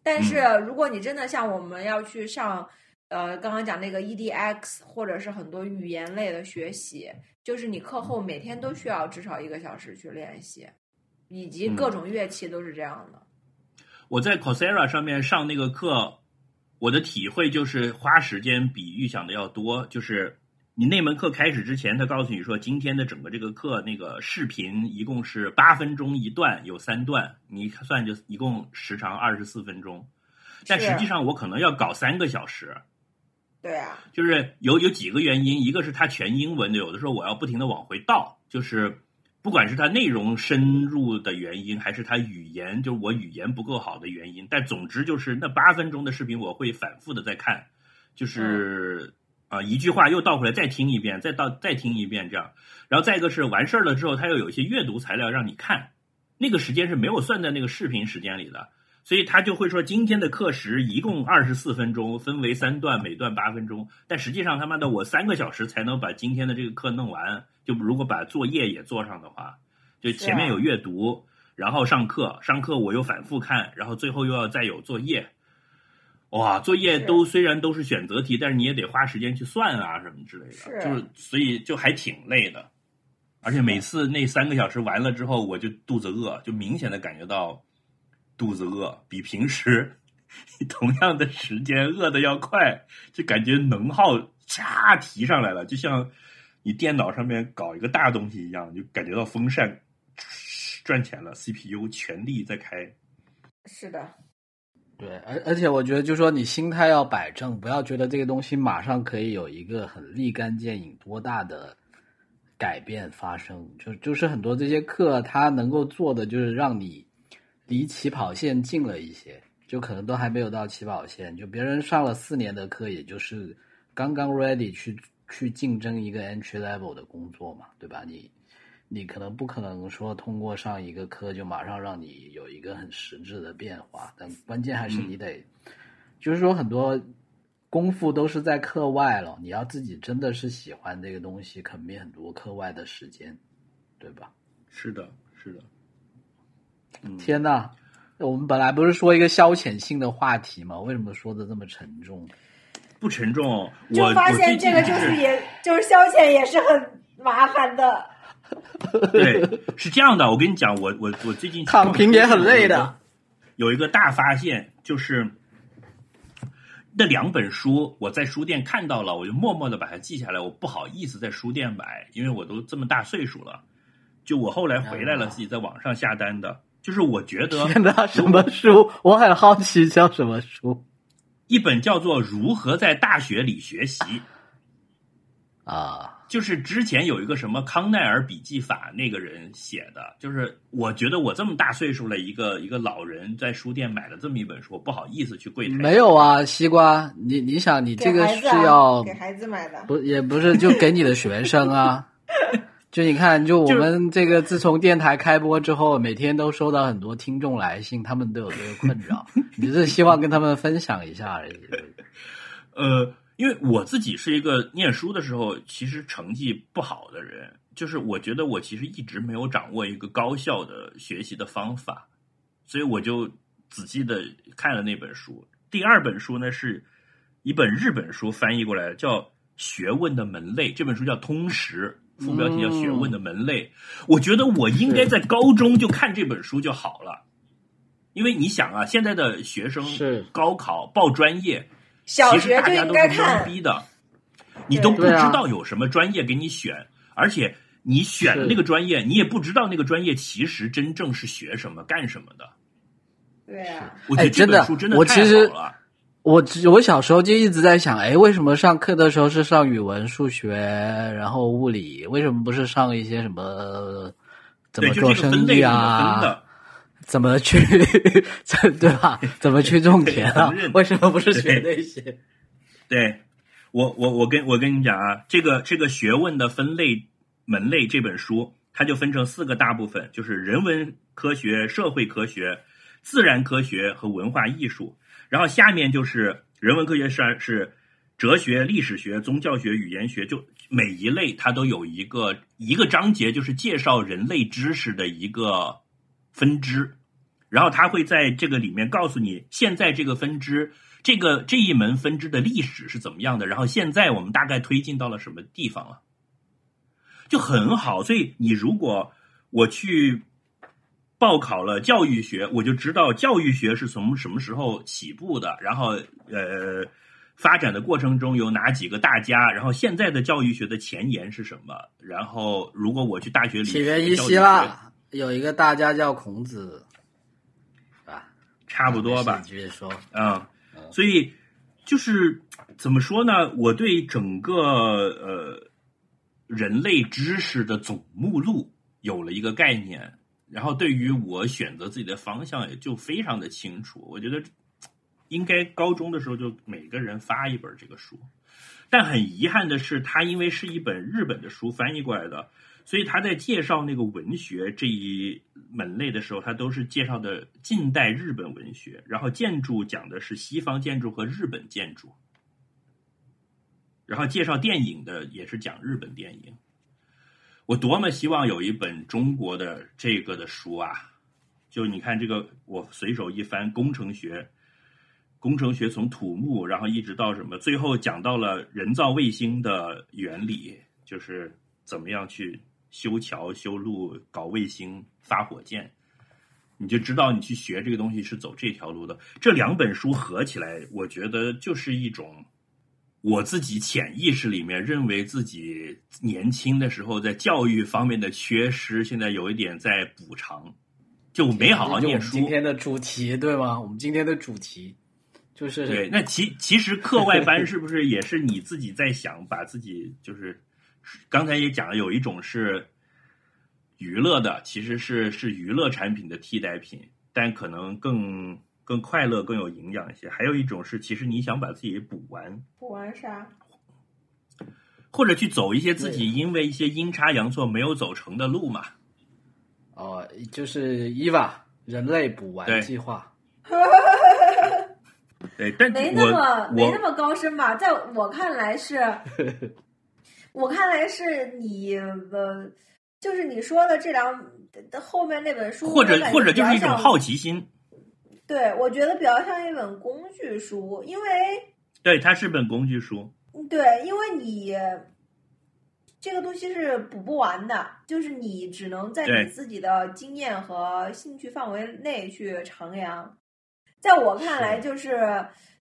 但是如果你真的像我们要去上，呃，刚刚讲那个 EDX 或者是很多语言类的学习，就是你课后每天都需要至少一个小时去练习，以及各种乐器都是这样的。我在 Coursera 上面上那个课，我的体会就是花时间比预想的要多。就是你那门课开始之前，他告诉你说，今天的整个这个课那个视频一共是八分钟一段，有三段，你算就一共时长二十四分钟。但实际上我可能要搞三个小时，对啊，就是有有几个原因，一个是它全英文的，有的时候我要不停的往回倒，就是不管是它内容深入的原因，还是它语言就是我语言不够好的原因，但总之就是那八分钟的视频我会反复的在看，就是啊、一句话又倒回来再听一遍，再倒再听一遍这样，然后再一个是完事儿了之后，它又有一些阅读材料让你看，那个时间是没有算在那个视频时间里的。所以他就会说，今天的课时一共二十四分钟，分为三段，每段八分钟。但实际上他妈的我三个小时才能把今天的这个课弄完。就如果把作业也做上的话，就前面有阅读，然后上课，上课我又反复看，然后最后又要再有作业。哇，作业都虽然都是选择题，但是你也得花时间去算啊什么之类的，是就是所以就还挺累的。而且每次那三个小时完了之后，我就肚子饿，就明显的感觉到肚子饿，比平时 同样的时间饿的要快，就感觉能耗嚓提上来了，就像你电脑上面搞一个大东西一样，就感觉到风扇赚钱了，CPU 全力在开。是的，对，而而且我觉得，就说你心态要摆正，不要觉得这个东西马上可以有一个很立竿见影、多大的改变发生。就就是很多这些课，它能够做的就是让你离起跑线近了一些，就可能都还没有到起跑线。就别人上了四年的课，也就是刚刚 ready 去去竞争一个 entry level 的工作嘛，对吧？你你可能不可能说通过上一个课就马上让你有一个很实质的变化，但关键还是你得，就是说很多功夫都是在课外了，你要自己真的是喜欢这个东西，肯定很多课外的时间，对吧？是的，是的。嗯，天呐，我们本来不是说一个消遣性的话题吗？为什么说的这么沉重？不沉重。就发我我最近现这个就是也就是消遣也是很麻烦的。对，是这样的。我跟你讲，我我我最近躺平也很累的。有一个大发现，就是那两本书我在书店看到了，我就默默的把它记下来。我不好意思在书店买，因为我都这么大岁数了。就我后来回来了，自己在网上下单的。就是我觉得天呐，什么书？我很好奇，叫什么书一本叫做《如何在大学里学习》。啊？就是之前有一个什么康奈尔笔记法，那个人写的，就是我觉得我这么大岁数了，一个一个老人在书店买了这么一本书，我不好意思去柜台。没有啊，西瓜，你你想，你这个是要给孩子买的，不也不是就给你的学生啊？就你看，就我们这个自从电台开播之后，每天都收到很多听众来信，他们都有这个困扰，你是希望跟他们分享一下而已。呃，因为我自己是一个念书的时候其实成绩不好的人，就是我觉得我其实一直没有掌握一个高效的学习的方法，所以我就仔细的看了那本书。第二本书呢是一本日本书翻译过来的，叫《学问的门类》，这本书叫《通识》，副标题叫《学问的门类》。我觉得我应该在高中就看这本书就好了，因为你想啊，现在的学生是高考报专业。小其实大学就应家都是该看懵，逼的，你都不知道有什么专业给你选，而且你选的那个专业，你也不知道那个专业其实真正是学什么、干什么的。对啊，我觉得这哎真的本书真的太我其实好了。我只我小时候就一直在想，哎，为什么上课的时候是上语文、数学，然后物理，为什么不是上一些什么怎，么就做生意啊？怎么去 对吧？怎么去种田啊？为什么不是学那些？对，我我我跟我跟你讲啊，这个这个学问的分类门类这本书，它就分成四个大部分，就是人文科学、社会科学、自然科学和文化艺术。然后下面就是人文科学是是哲学、历史学、宗教学、语言学，就每一类它都有一个一个章节，就是介绍人类知识的一个分支。然后它会在这个里面告诉你，现在这个分支，这个这一门分支的历史是怎么样的，然后现在我们大概推进到了什么地方了，就很好。所以你如果我去报考了教育学，我就知道教育学是从什么时候起步的，然后呃发展的过程中有哪几个大家，然后现在的教育学的前沿是什么，然后如果我去大学里起源于希腊，有一个大家叫孔子，啊？差不多吧你，继续说。啊、所以就是怎么说呢？我对整个呃人类知识的总目录有了一个概念，然后对于我选择自己的方向也就非常的清楚。我觉得应该高中的时候就每个人发一本这个书，但很遗憾的是，它因为是一本日本的书翻译过来的。所以他在介绍那个文学这一门类的时候，他都是介绍的近代日本文学，然后建筑讲的是西方建筑和日本建筑，然后介绍电影的也是讲日本电影。我多么希望有一本中国的这个的书啊！就你看这个，我随手一翻，工程学，工程学从土木，然后一直到什么，最后讲到了人造卫星的原理，就是怎么样去修桥、修路、搞卫星、发火箭，你就知道你去学这个东西是走这条路的。这两本书合起来，我觉得就是一种我自己潜意识里面认为自己年轻的时候在教育方面的缺失，现在有一点在补偿，就没好好念书。今天的主题对吗？我们今天的主题就是对，那其其实课外班是不是也是你自己在想，把自己就是刚才也讲了，有一种是娱乐的，其实是是娱乐产品的替代品，但可能更更快乐、更有营养一些。还有一种是，其实你想把自己补完，补完啥？或者去走一些自己因为一些阴差阳错没有走成的路嘛。哦，就是伊娃人类补对完计划。对，但没那么没那么高深吧？在我看来是，我看来是你呃，就是你说的这两后面那本书，或者或者就是一种好奇心，对，我觉得比较像一本工具书，因为对，它是本工具书。对，因为你这个东西是补不完的，就是你只能在你自己的经验和兴趣范围内去徜徉。在我看来，就是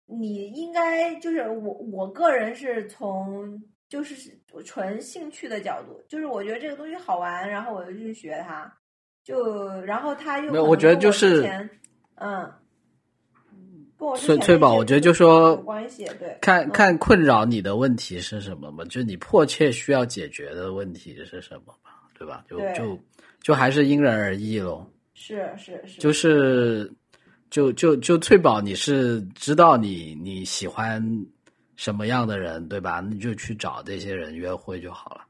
你应该就是我我个人是从就是纯兴趣的角度，就是我觉得这个东西好玩，然后我就去学它，就然后它又我觉得就是嗯。翠翠宝，我觉得就说关系，对，看嗯看困扰你的问题是什么嘛？就你迫切需要解决的问题是什么嘛？对吧？就就就还是因人而异咯。是是是，就是就就就翠宝，你是知道你你喜欢什么样的人，对吧？你就去找这些人约会就好了。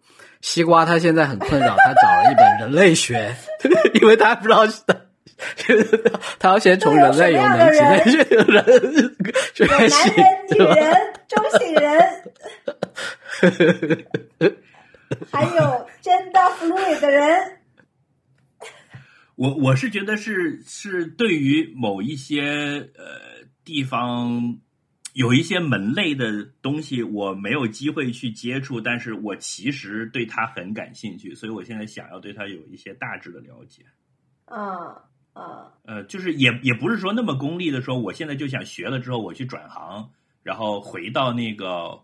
西瓜他现在很困扰，他找了一本人类学，因为他不知道 他要先从人类有能级内去人学有男，人、女人、中性人，还有真的 fluid 的人。我我是觉得是是对于某一些呃地方有一些门类的东西，我没有机会去接触，但是我其实对它很感兴趣，所以我现在想要对它有一些大致的了解。嗯嗯，呃，就是也也不是说那么功利的说，我现在就想学了之后我去转行，然后回到那个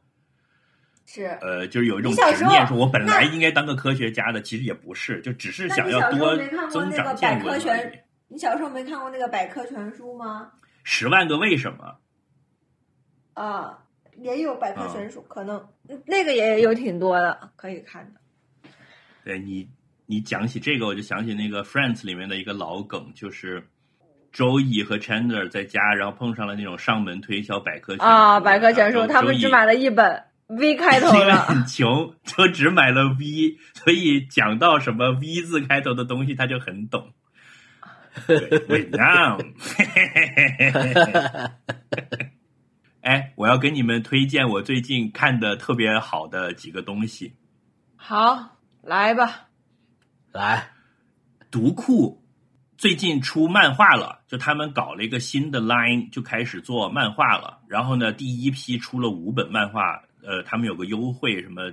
是。呃，就是有一种执念，说我本来应该当个科学家的，其实也不是，就只是想要多增长那个百科全？你小时候没看过那个百科全书吗？十万个为什么？啊，也有百科全书，可能那个也有挺多的，可以看的。对你，你讲起这个，我就想起那个《Friends》里面的一个老梗，就是周易和 Chandler 在家，然后碰上了那种上门推销百科全书啊，百科全书，他们只买了一本 V 开头因为的。很穷，就只买了 V，所以讲到什么 V 字开头的东西，他就很懂。对，伪让。哎，我要给你们推荐我最近看的特别好的几个东西。好，来吧。来，读库最近出漫画了，就他们搞了一个新的 line，就开始做漫画了。然后呢，第一批出了五本漫画，呃，他们有个优惠，什么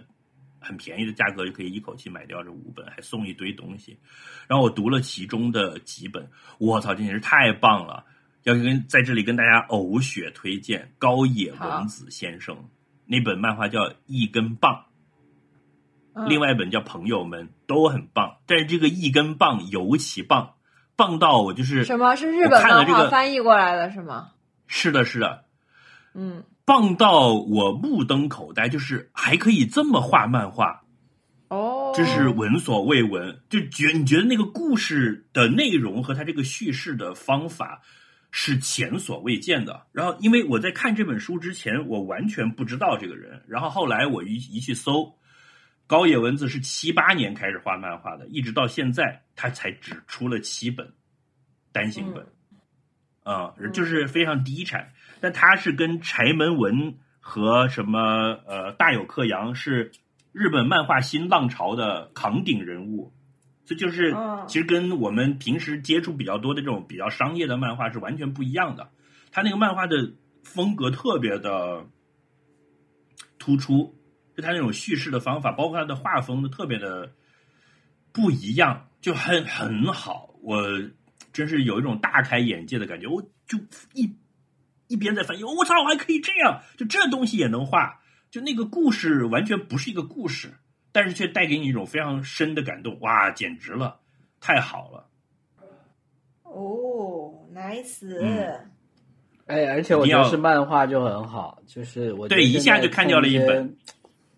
很便宜的价格就可以一口气买掉这五本，还送一堆东西。然后我读了其中的几本，我操，简直是太棒了！要跟在这里跟大家呕血推荐高野文子先生那本漫画叫《一根棒》。嗯另外一本叫《朋友们》，都很棒，但是这个一根棒尤其棒，棒到我就是什么是日本漫画看了这个翻译过来的是吗？是的，是的，嗯，棒到我目瞪口呆，就是还可以这么画漫画，哦，这是闻所未闻，就觉你觉得那个故事的内容和他这个叙事的方法是前所未见的。然后，因为我在看这本书之前，我完全不知道这个人，然后后来我一一去搜。高野文子是七八年开始画漫画的，一直到现在，他才只出了七本单行本，啊、就是非常低产。但他是跟柴门文和什么呃大有克洋是日本漫画新浪潮的扛鼎人物，这就是哦其实跟我们平时接触比较多的这种比较商业的漫画是完全不一样的。他那个漫画的风格特别的突出，就他那种叙事的方法，包括他的画风都特别的不一样，就很很好。我真是有一种大开眼界的感觉，我就一一边在翻译，我操，我还可以这样，就这东西也能画，就那个故事完全不是一个故事，但是却带给你一种非常深的感动，哇，简直了，太好了。哦，nice，嗯哎，而且我觉得是漫画就很好，就是我对，一下就看掉了一本。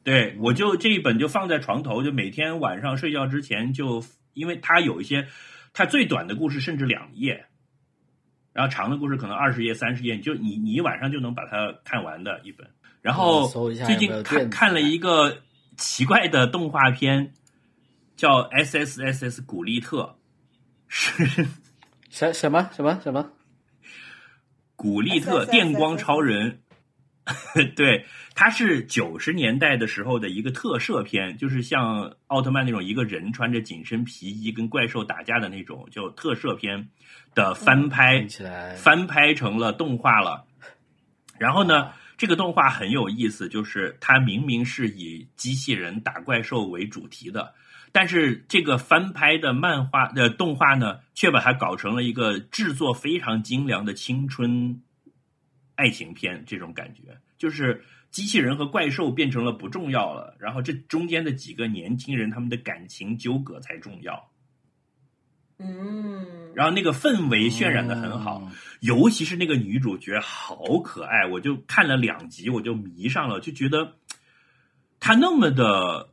对，我就这一本就放在床头，就每天晚上睡觉之前就，因为它有一些，它最短的故事甚至两页，然后长的故事可能二十页、三十页，就你你一晚上就能把它看完的一本。然后最近看看了一个奇怪的动画片，叫 S S S S 古丽特，是什什么什么什么？古力特电光超人，对，它是九十年代的时候的一个特摄片，就是像奥特曼那种一个人穿着紧身皮衣跟怪兽打架的那种，叫特摄片的翻拍，听起来翻拍成了动画了。然后呢，这个动画很有意思，就是它明明是以机器人打怪兽为主题的，但是这个翻拍的漫画的动画呢，却把它搞成了一个制作非常精良的青春爱情片，这种感觉就是机器人和怪兽变成了不重要了，然后这中间的几个年轻人他们的感情纠葛才重要，嗯，然后那个氛围渲染的很好。嗯尤其是那个女主角好可爱，我就看了两集我就迷上了，就觉得她那么的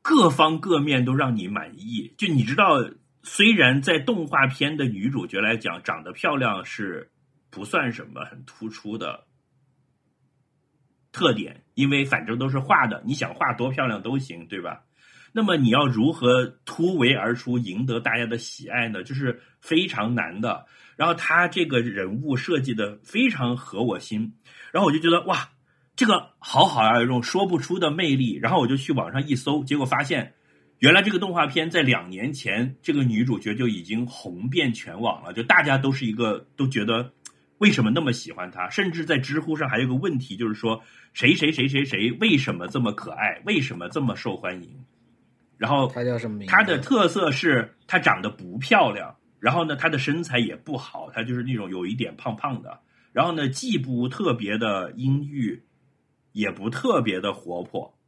各方各面都让你满意。就你知道，虽然在动画片的女主角来讲，长得漂亮是不算什么很突出的特点，因为反正都是画的，你想画多漂亮都行，对吧？那么你要如何突围而出，赢得大家的喜爱呢？就是非常难的。然后他这个人物设计的非常合我心，然后我就觉得哇，这个好好啊，有种说不出的魅力。然后我就去网上一搜，结果发现，原来这个动画片在两年前，这个女主角就已经红遍全网了，就大家都是一个都觉得为什么那么喜欢他，甚至在知乎上还有个问题，就是说谁谁谁谁谁为什么这么可爱，为什么这么受欢迎？然后他叫什么名字？她的特色是他长得不漂亮，然后呢，他的身材也不好，他就是那种有一点胖胖的，然后呢，既不特别的阴郁，也不特别的活泼，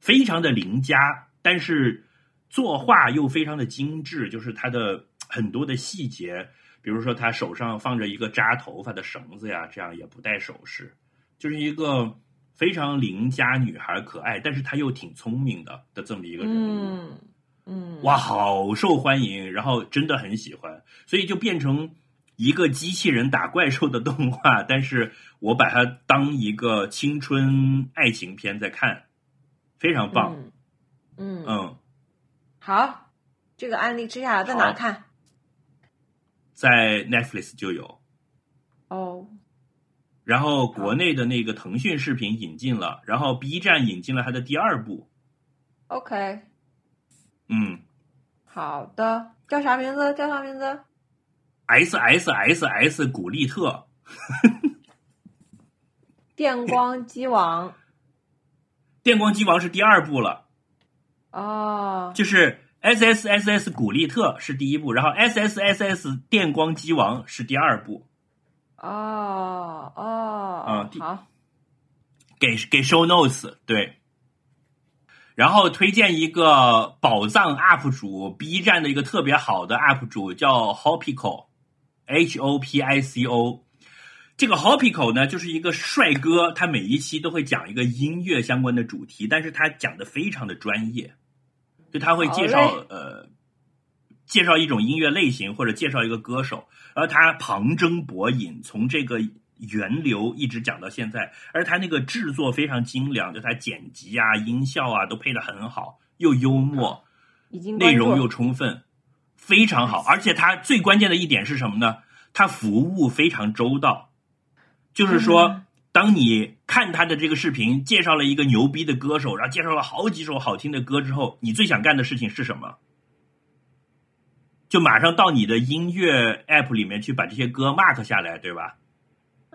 非常的邻家，但是作画又非常的精致，就是他的很多的细节，比如说他手上放着一个扎头发的绳子呀，这样也不戴首饰，就是一个非常邻家女孩可爱，但是她又挺聪明的的这么一个人物。嗯嗯，哇，好受欢迎，然后真的很喜欢，所以就变成一个机器人打怪兽的动画，但是我把它当一个青春爱情片在看，非常棒。嗯，嗯，嗯，好，这个案例吃下来在哪看？在 Netflix 就有，哦，然后国内的那个腾讯视频引进了，然后 B 站引进了它的第二部。OK，嗯好的，叫啥名字？叫啥名字？，S S S S 古力特，电光机王。电光机王是第二部了。哦，就是 S S S S 古力特是第一部，然后 S S S S 电光机王是第二部，哦，哦，啊第好，给给 show notes 对。然后推荐一个宝藏 UP 主，B 站的一个特别好的 UP 主叫 Hopico，H O P I C O。这个 Hopico 呢，就是一个帅哥，他每一期都会讲一个音乐相关的主题，但是他讲的非常的专业，就他会介绍呃介绍一种音乐类型或者介绍一个歌手，然后他旁征博引，从这个源流一直讲到现在，而他那个制作非常精良，就他剪辑啊、音效啊都配的很好，又幽默，内容又充分，非常好。而且他最关键的一点是什么呢？他服务非常周到，就是说，嗯当你看他的这个视频，介绍了一个牛逼的歌手，然后介绍了好几首好听的歌之后，你最想干的事情是什么？就马上到你的音乐 app 里面去把这些歌 mark 下来，对吧？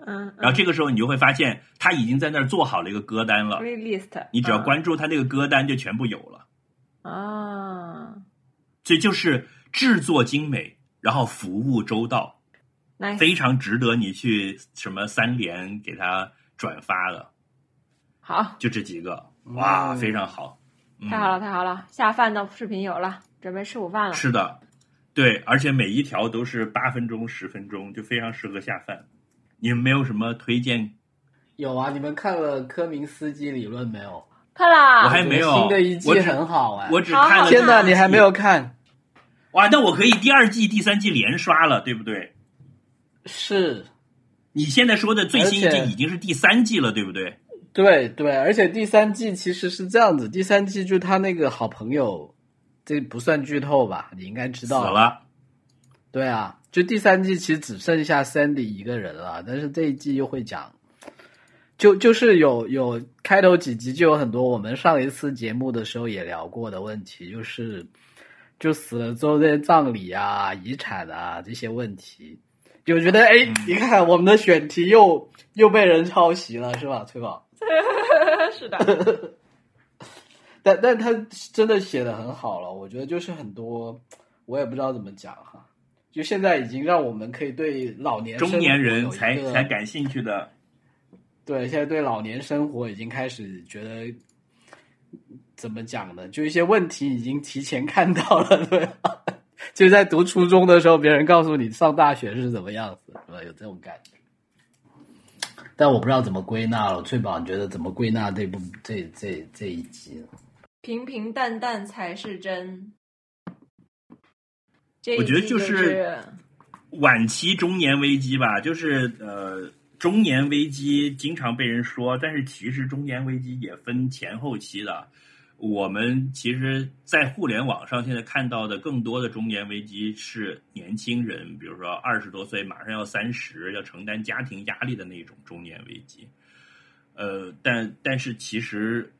嗯，然后这个时候你就会发现，他已经在那儿做好了一个歌单了，playlist，你只要嗯关注他那个歌单，就全部有了。啊这就是制作精美，然后服务周到非常值得你去什么三连给他转发的。好，就这几个，哇，嗯非常好，嗯太好了，太好了，下饭的视频有了，准备吃午饭了。是的，对，而且每一条都是八分钟、十分钟，就非常适合下饭。你们没有什么推荐？有啊，你们看了科明斯基理论没有？看啦，我还没有新的一季很好哎。我只看了。天哪，你还没有？看？哇，那我可以第二季、第三季连刷了，对不对？是，你现在说的最新一季已经是第三季了，对不对？对对，而且第三季其实是这样子，第三季就他那个好朋友，这不算剧透吧？你应该知道死道。了，对啊，就第三季其实只剩下 Sandy 一个人了，但是这一季又会讲，就就是有有开头几集就有很多我们上一次节目的时候也聊过的问题，就是就死了之后这些葬礼啊、遗产啊这些问题，就觉得哎，你看我们的选题又又被人抄袭了，是吧，崔宝？是的，但但他真的写的很好了，我觉得就是很多我也不知道怎么讲哈，就现在已经让我们可以对老年中年人才才感兴趣的。对，现在对老年生活已经开始觉得怎么讲呢？就一些问题已经提前看到了，对吧？就在读初中的时候，别人告诉你上大学是怎么样子，是吧？有这种感觉。但我不知道怎么归纳了，翠宝，你觉得怎么归纳这部这这这一集呢？平平淡淡才是真。我觉得就是是晚期中年危机吧，就是呃，中年危机经常被人说，但是其实中年危机也分前后期的。我们其实，在互联网上现在看到的更多的中年危机是年轻人，比如说二十多岁，马上要三十，要承担家庭压力的那种中年危机。呃，但但是其实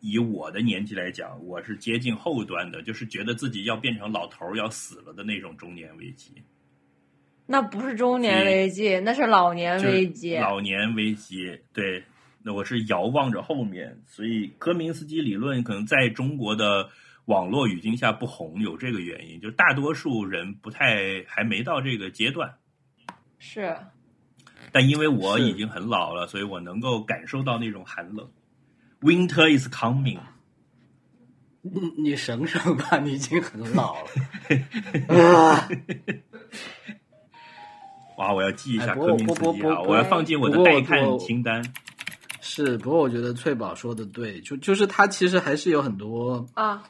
以我的年纪来讲，我是接近后端的，就是觉得自己要变成老头儿要死了的那种中年危机，那不是中年危机，那是老年危机。老年危机，对。那我是遥望着后面，所以科明斯基理论可能在中国的网络语境下不红，有这个原因，就是大多数人不太还没到这个阶段。是，但因为我已经很老了，所以我能够感受到那种寒冷。Winter is coming。你你省省吧，你已经很老了。啊 哇，我要记一下科明斯基啊，我要放进我的不过待看我清单。是，不过我觉得翠宝说的对，就就是他其实还是有很多啊，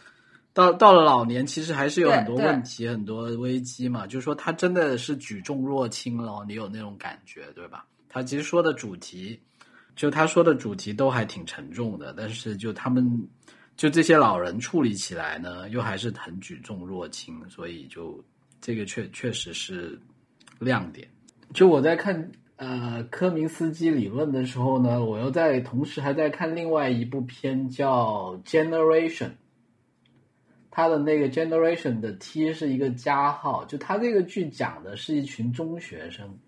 到到了老年，其实还是有很多问题、很多危机嘛。就是说他真的是举重若轻了，你有那种感觉，对吧？他其实说的主题，就他说的主题都还挺沉重的，但是就他们就这些老人处理起来呢，又还是很举重若轻，所以就这个确确实是亮点。就我在看呃科明斯基理论的时候呢，我又在同时还在看另外一部片叫《Generation》，它的那个 Generation 的 T 是一个加号，就它这个剧讲的是一群中学生，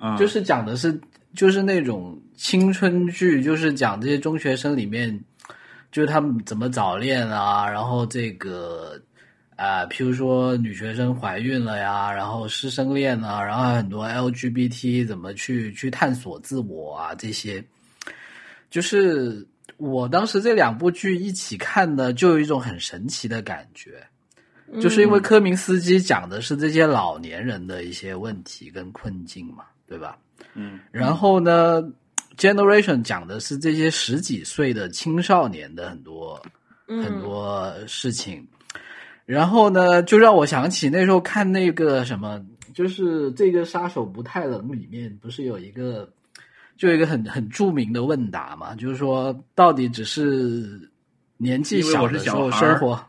嗯，就是讲的是就是那种青春剧，就是讲这些中学生里面，就是他们怎么早恋啊，然后这个啊、譬如说女学生怀孕了呀，然后师生恋啊，然后很多 LGBT 怎么去去探索自我啊，这些，就是我当时这两部剧一起看的，就有一种很神奇的感觉。就是因为科明斯基讲的是这些老年人的一些问题跟困境嘛，对吧？嗯然后呢，Generation 讲的是这些十几岁的青少年的很多、嗯很多事情。然后呢，就让我想起那时候看那个什么，就是这个杀手不太冷里面不是有一个，就有一个很很著名的问答嘛，就是说到底只是年纪小的时候生活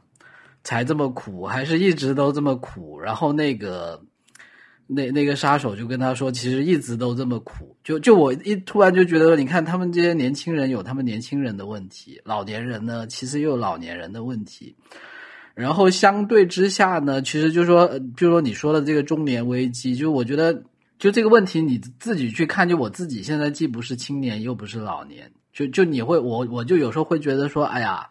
才这么苦，还是一直都这么苦？然后那个那那个杀手就跟他说，其实一直都这么苦。就就我一突然就觉得，你看他们这些年轻人有他们年轻人的问题，老年人呢其实又有老年人的问题。然后相对之下呢，其实就是说，呃就说你说的这个中年危机，就我觉得就这个问题你自己去看，就我自己现在既不是青年又不是老年，就就你会我我就有时候会觉得说，哎呀，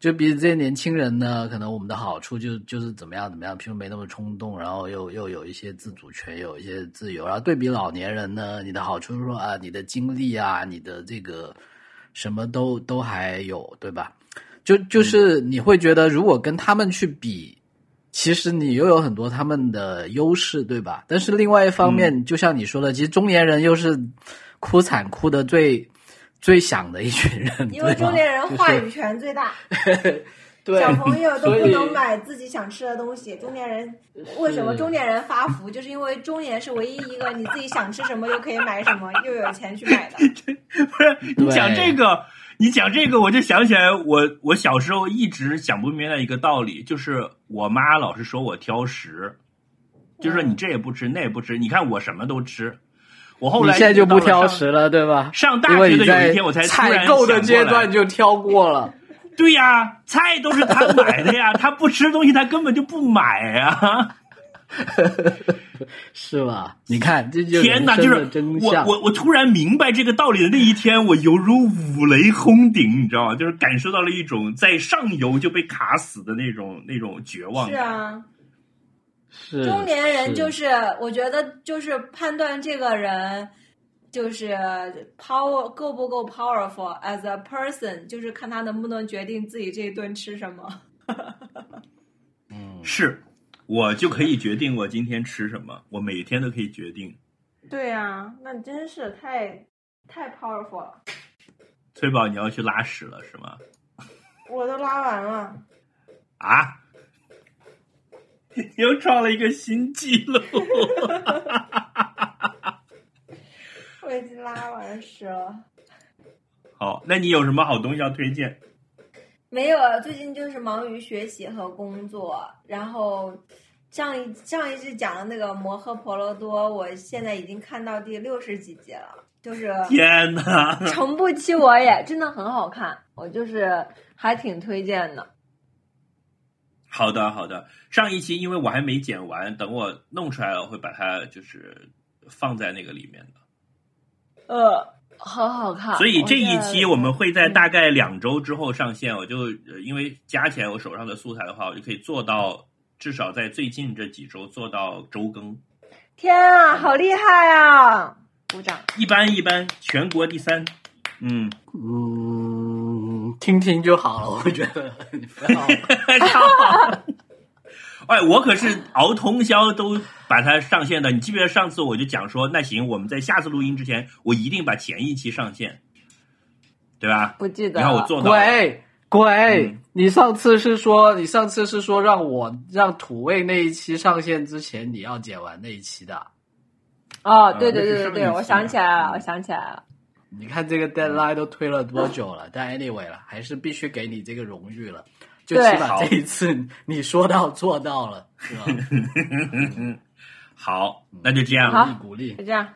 就比这些年轻人呢，可能我们的好处就就是怎么样怎么样，譬如没那么冲动，然后又又有一些自主权，有一些自由，然后对比老年人呢，你的好处是说啊，你的精力啊，你的这个什么都都还有，对吧？就就是你会觉得，如果跟他们去比，其实你又有很多他们的优势，对吧？但是另外一方面，就像你说的，其实中年人又是哭惨哭的最最响的一群人，因为中年人话语权最大，对小朋友都不能买自己想吃的东西。中年人为什么中年人发福？就是因为中年是唯一一个你自己想吃什么又可以买什么，又有钱去买的。不是你讲这个，你讲这个，我就想起来我我小时候一直想不明白一个道理，就是我妈老是说我挑食，就是说你这也不吃，那也不吃，你看我什么都吃。我后来现在就不挑食了，对吧？上大学的有一天我才突然采购的阶段就挑过了。对呀，菜都是他买的呀，他不吃东西他根本就不买呀。是吧？你看，这就天哪，人生的就是我。我我突然明白这个道理的那一天，我犹如五雷轰顶，你知道吗？就是感受到了一种在上游就被卡死的那种那种绝望是。啊，是中年人就是是我觉得就是判断这个人就是 power 够不够 powerful as a person，就是看他能不能决定自己这一顿吃什么。嗯，是我就可以决定我今天吃什么，我每天都可以决定。对呀、那真是太太 powerful 了。崔宝，你要去拉屎了是吗？我都拉完了，啊！又创了一个新纪录。我已经拉完屎了。好，那你有什么好东西要推荐？没有，啊，最近就是忙于学习和工作，然后上一上一次讲的那个《摩诃婆罗多》，我现在已经看到第六十几集了，就是 天呐！诚不欺我也，真的很好看，我就是还挺推荐的。好的，好的。上一期因为我还没剪完，等我弄出来了，我会把它就是放在那个里面的。呃，很好看。所以这一期我们会在嗯大概两周之后上线。我就呃因为加起来我手上的素材的话，我就可以做到至少在最近这几周做到周更。天啊，好厉害啊！鼓掌。一般一般，全国第三。嗯，嗯，听听就好了，我觉得你不要。哎，我可是熬通宵都把它上线的。你记不记得上次我就讲说，那行，我们在下次录音之前，我一定把前一期上线，对吧？不记得然后我。做到了。鬼鬼嗯，你上次是说你上次是说让我让土味那一期上线之前你要剪完那一期的。哦，对对对对对，我想起来了，嗯我想起来了。你看这个 deadline 都推了多久了？但 anyway 了，还是必须给你这个荣誉了。就起码这一次你说到做到了，是吧？好，那就这样吧。鼓励。就这样。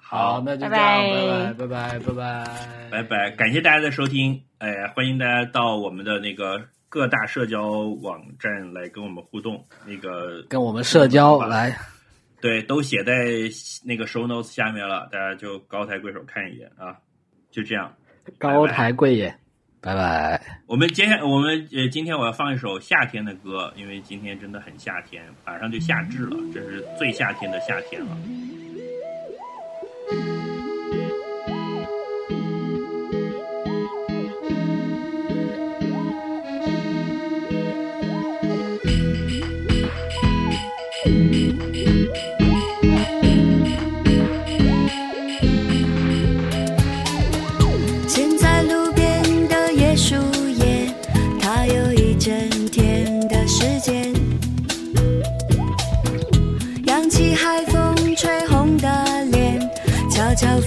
好，那就这样。拜拜拜拜拜拜。拜拜。感谢大家的收听，哎，欢迎大家到我们的那个各大社交网站来跟我们互动，那个，跟我们社交。来。对，都写在那个 show notes 下面了，大家就高抬贵手看一眼啊。就这样。高抬贵眼。拜拜我们接下我们呃，今天我要放一首夏天的歌，因为今天真的很夏天，马上就夏至了，这是最夏天的夏天了。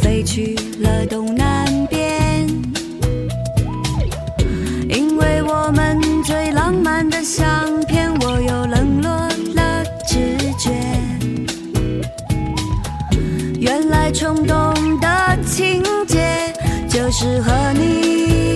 飞去了东南边。因为我们最浪漫的相片，我又冷落了直觉。原来冲动的情节就是和你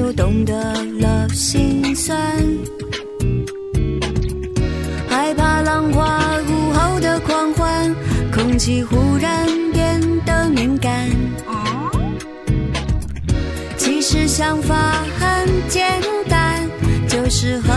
就懂得了心酸。害怕浪花午后的狂欢，空气忽然变得敏感。其实想法很简单，就是和